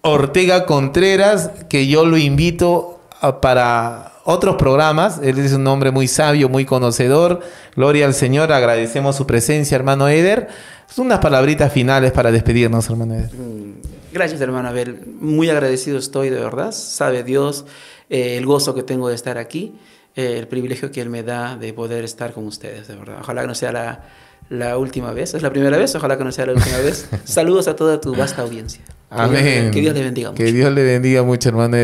Ortega Contreras, que yo lo invito para otros programas. Él es un hombre muy sabio, muy conocedor. Gloria al Señor, agradecemos su presencia, hermano Eder. Unas palabritas finales para despedirnos, hermano Eder. Mm, gracias, hermano Abel. Muy agradecido estoy, de verdad. Sabe Dios eh, el gozo que tengo de estar aquí, eh, el privilegio que Él me da de poder estar con ustedes, de verdad. Ojalá que no sea la la última vez. Es la primera vez, ojalá que no sea la última vez. Saludos a toda tu vasta audiencia. Amén. Que Dios le bendiga mucho. Que Dios le bendiga mucho, hermano.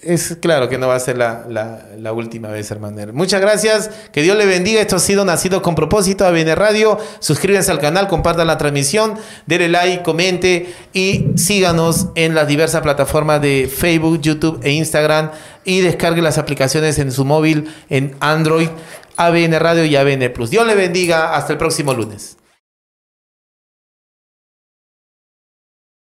Es claro que no va a ser la, la, última vez, hermano. Muchas gracias. Que Dios le bendiga. Esto ha sido Nacido con Propósito, ABN Radio. Suscríbanse al canal, compartan la transmisión, denle like, comente y síganos en las diversas plataformas de Facebook, YouTube e Instagram. Y descargue las aplicaciones en su móvil en Android. ABN Radio y ABN Plus. Dios le bendiga. Hasta el próximo lunes.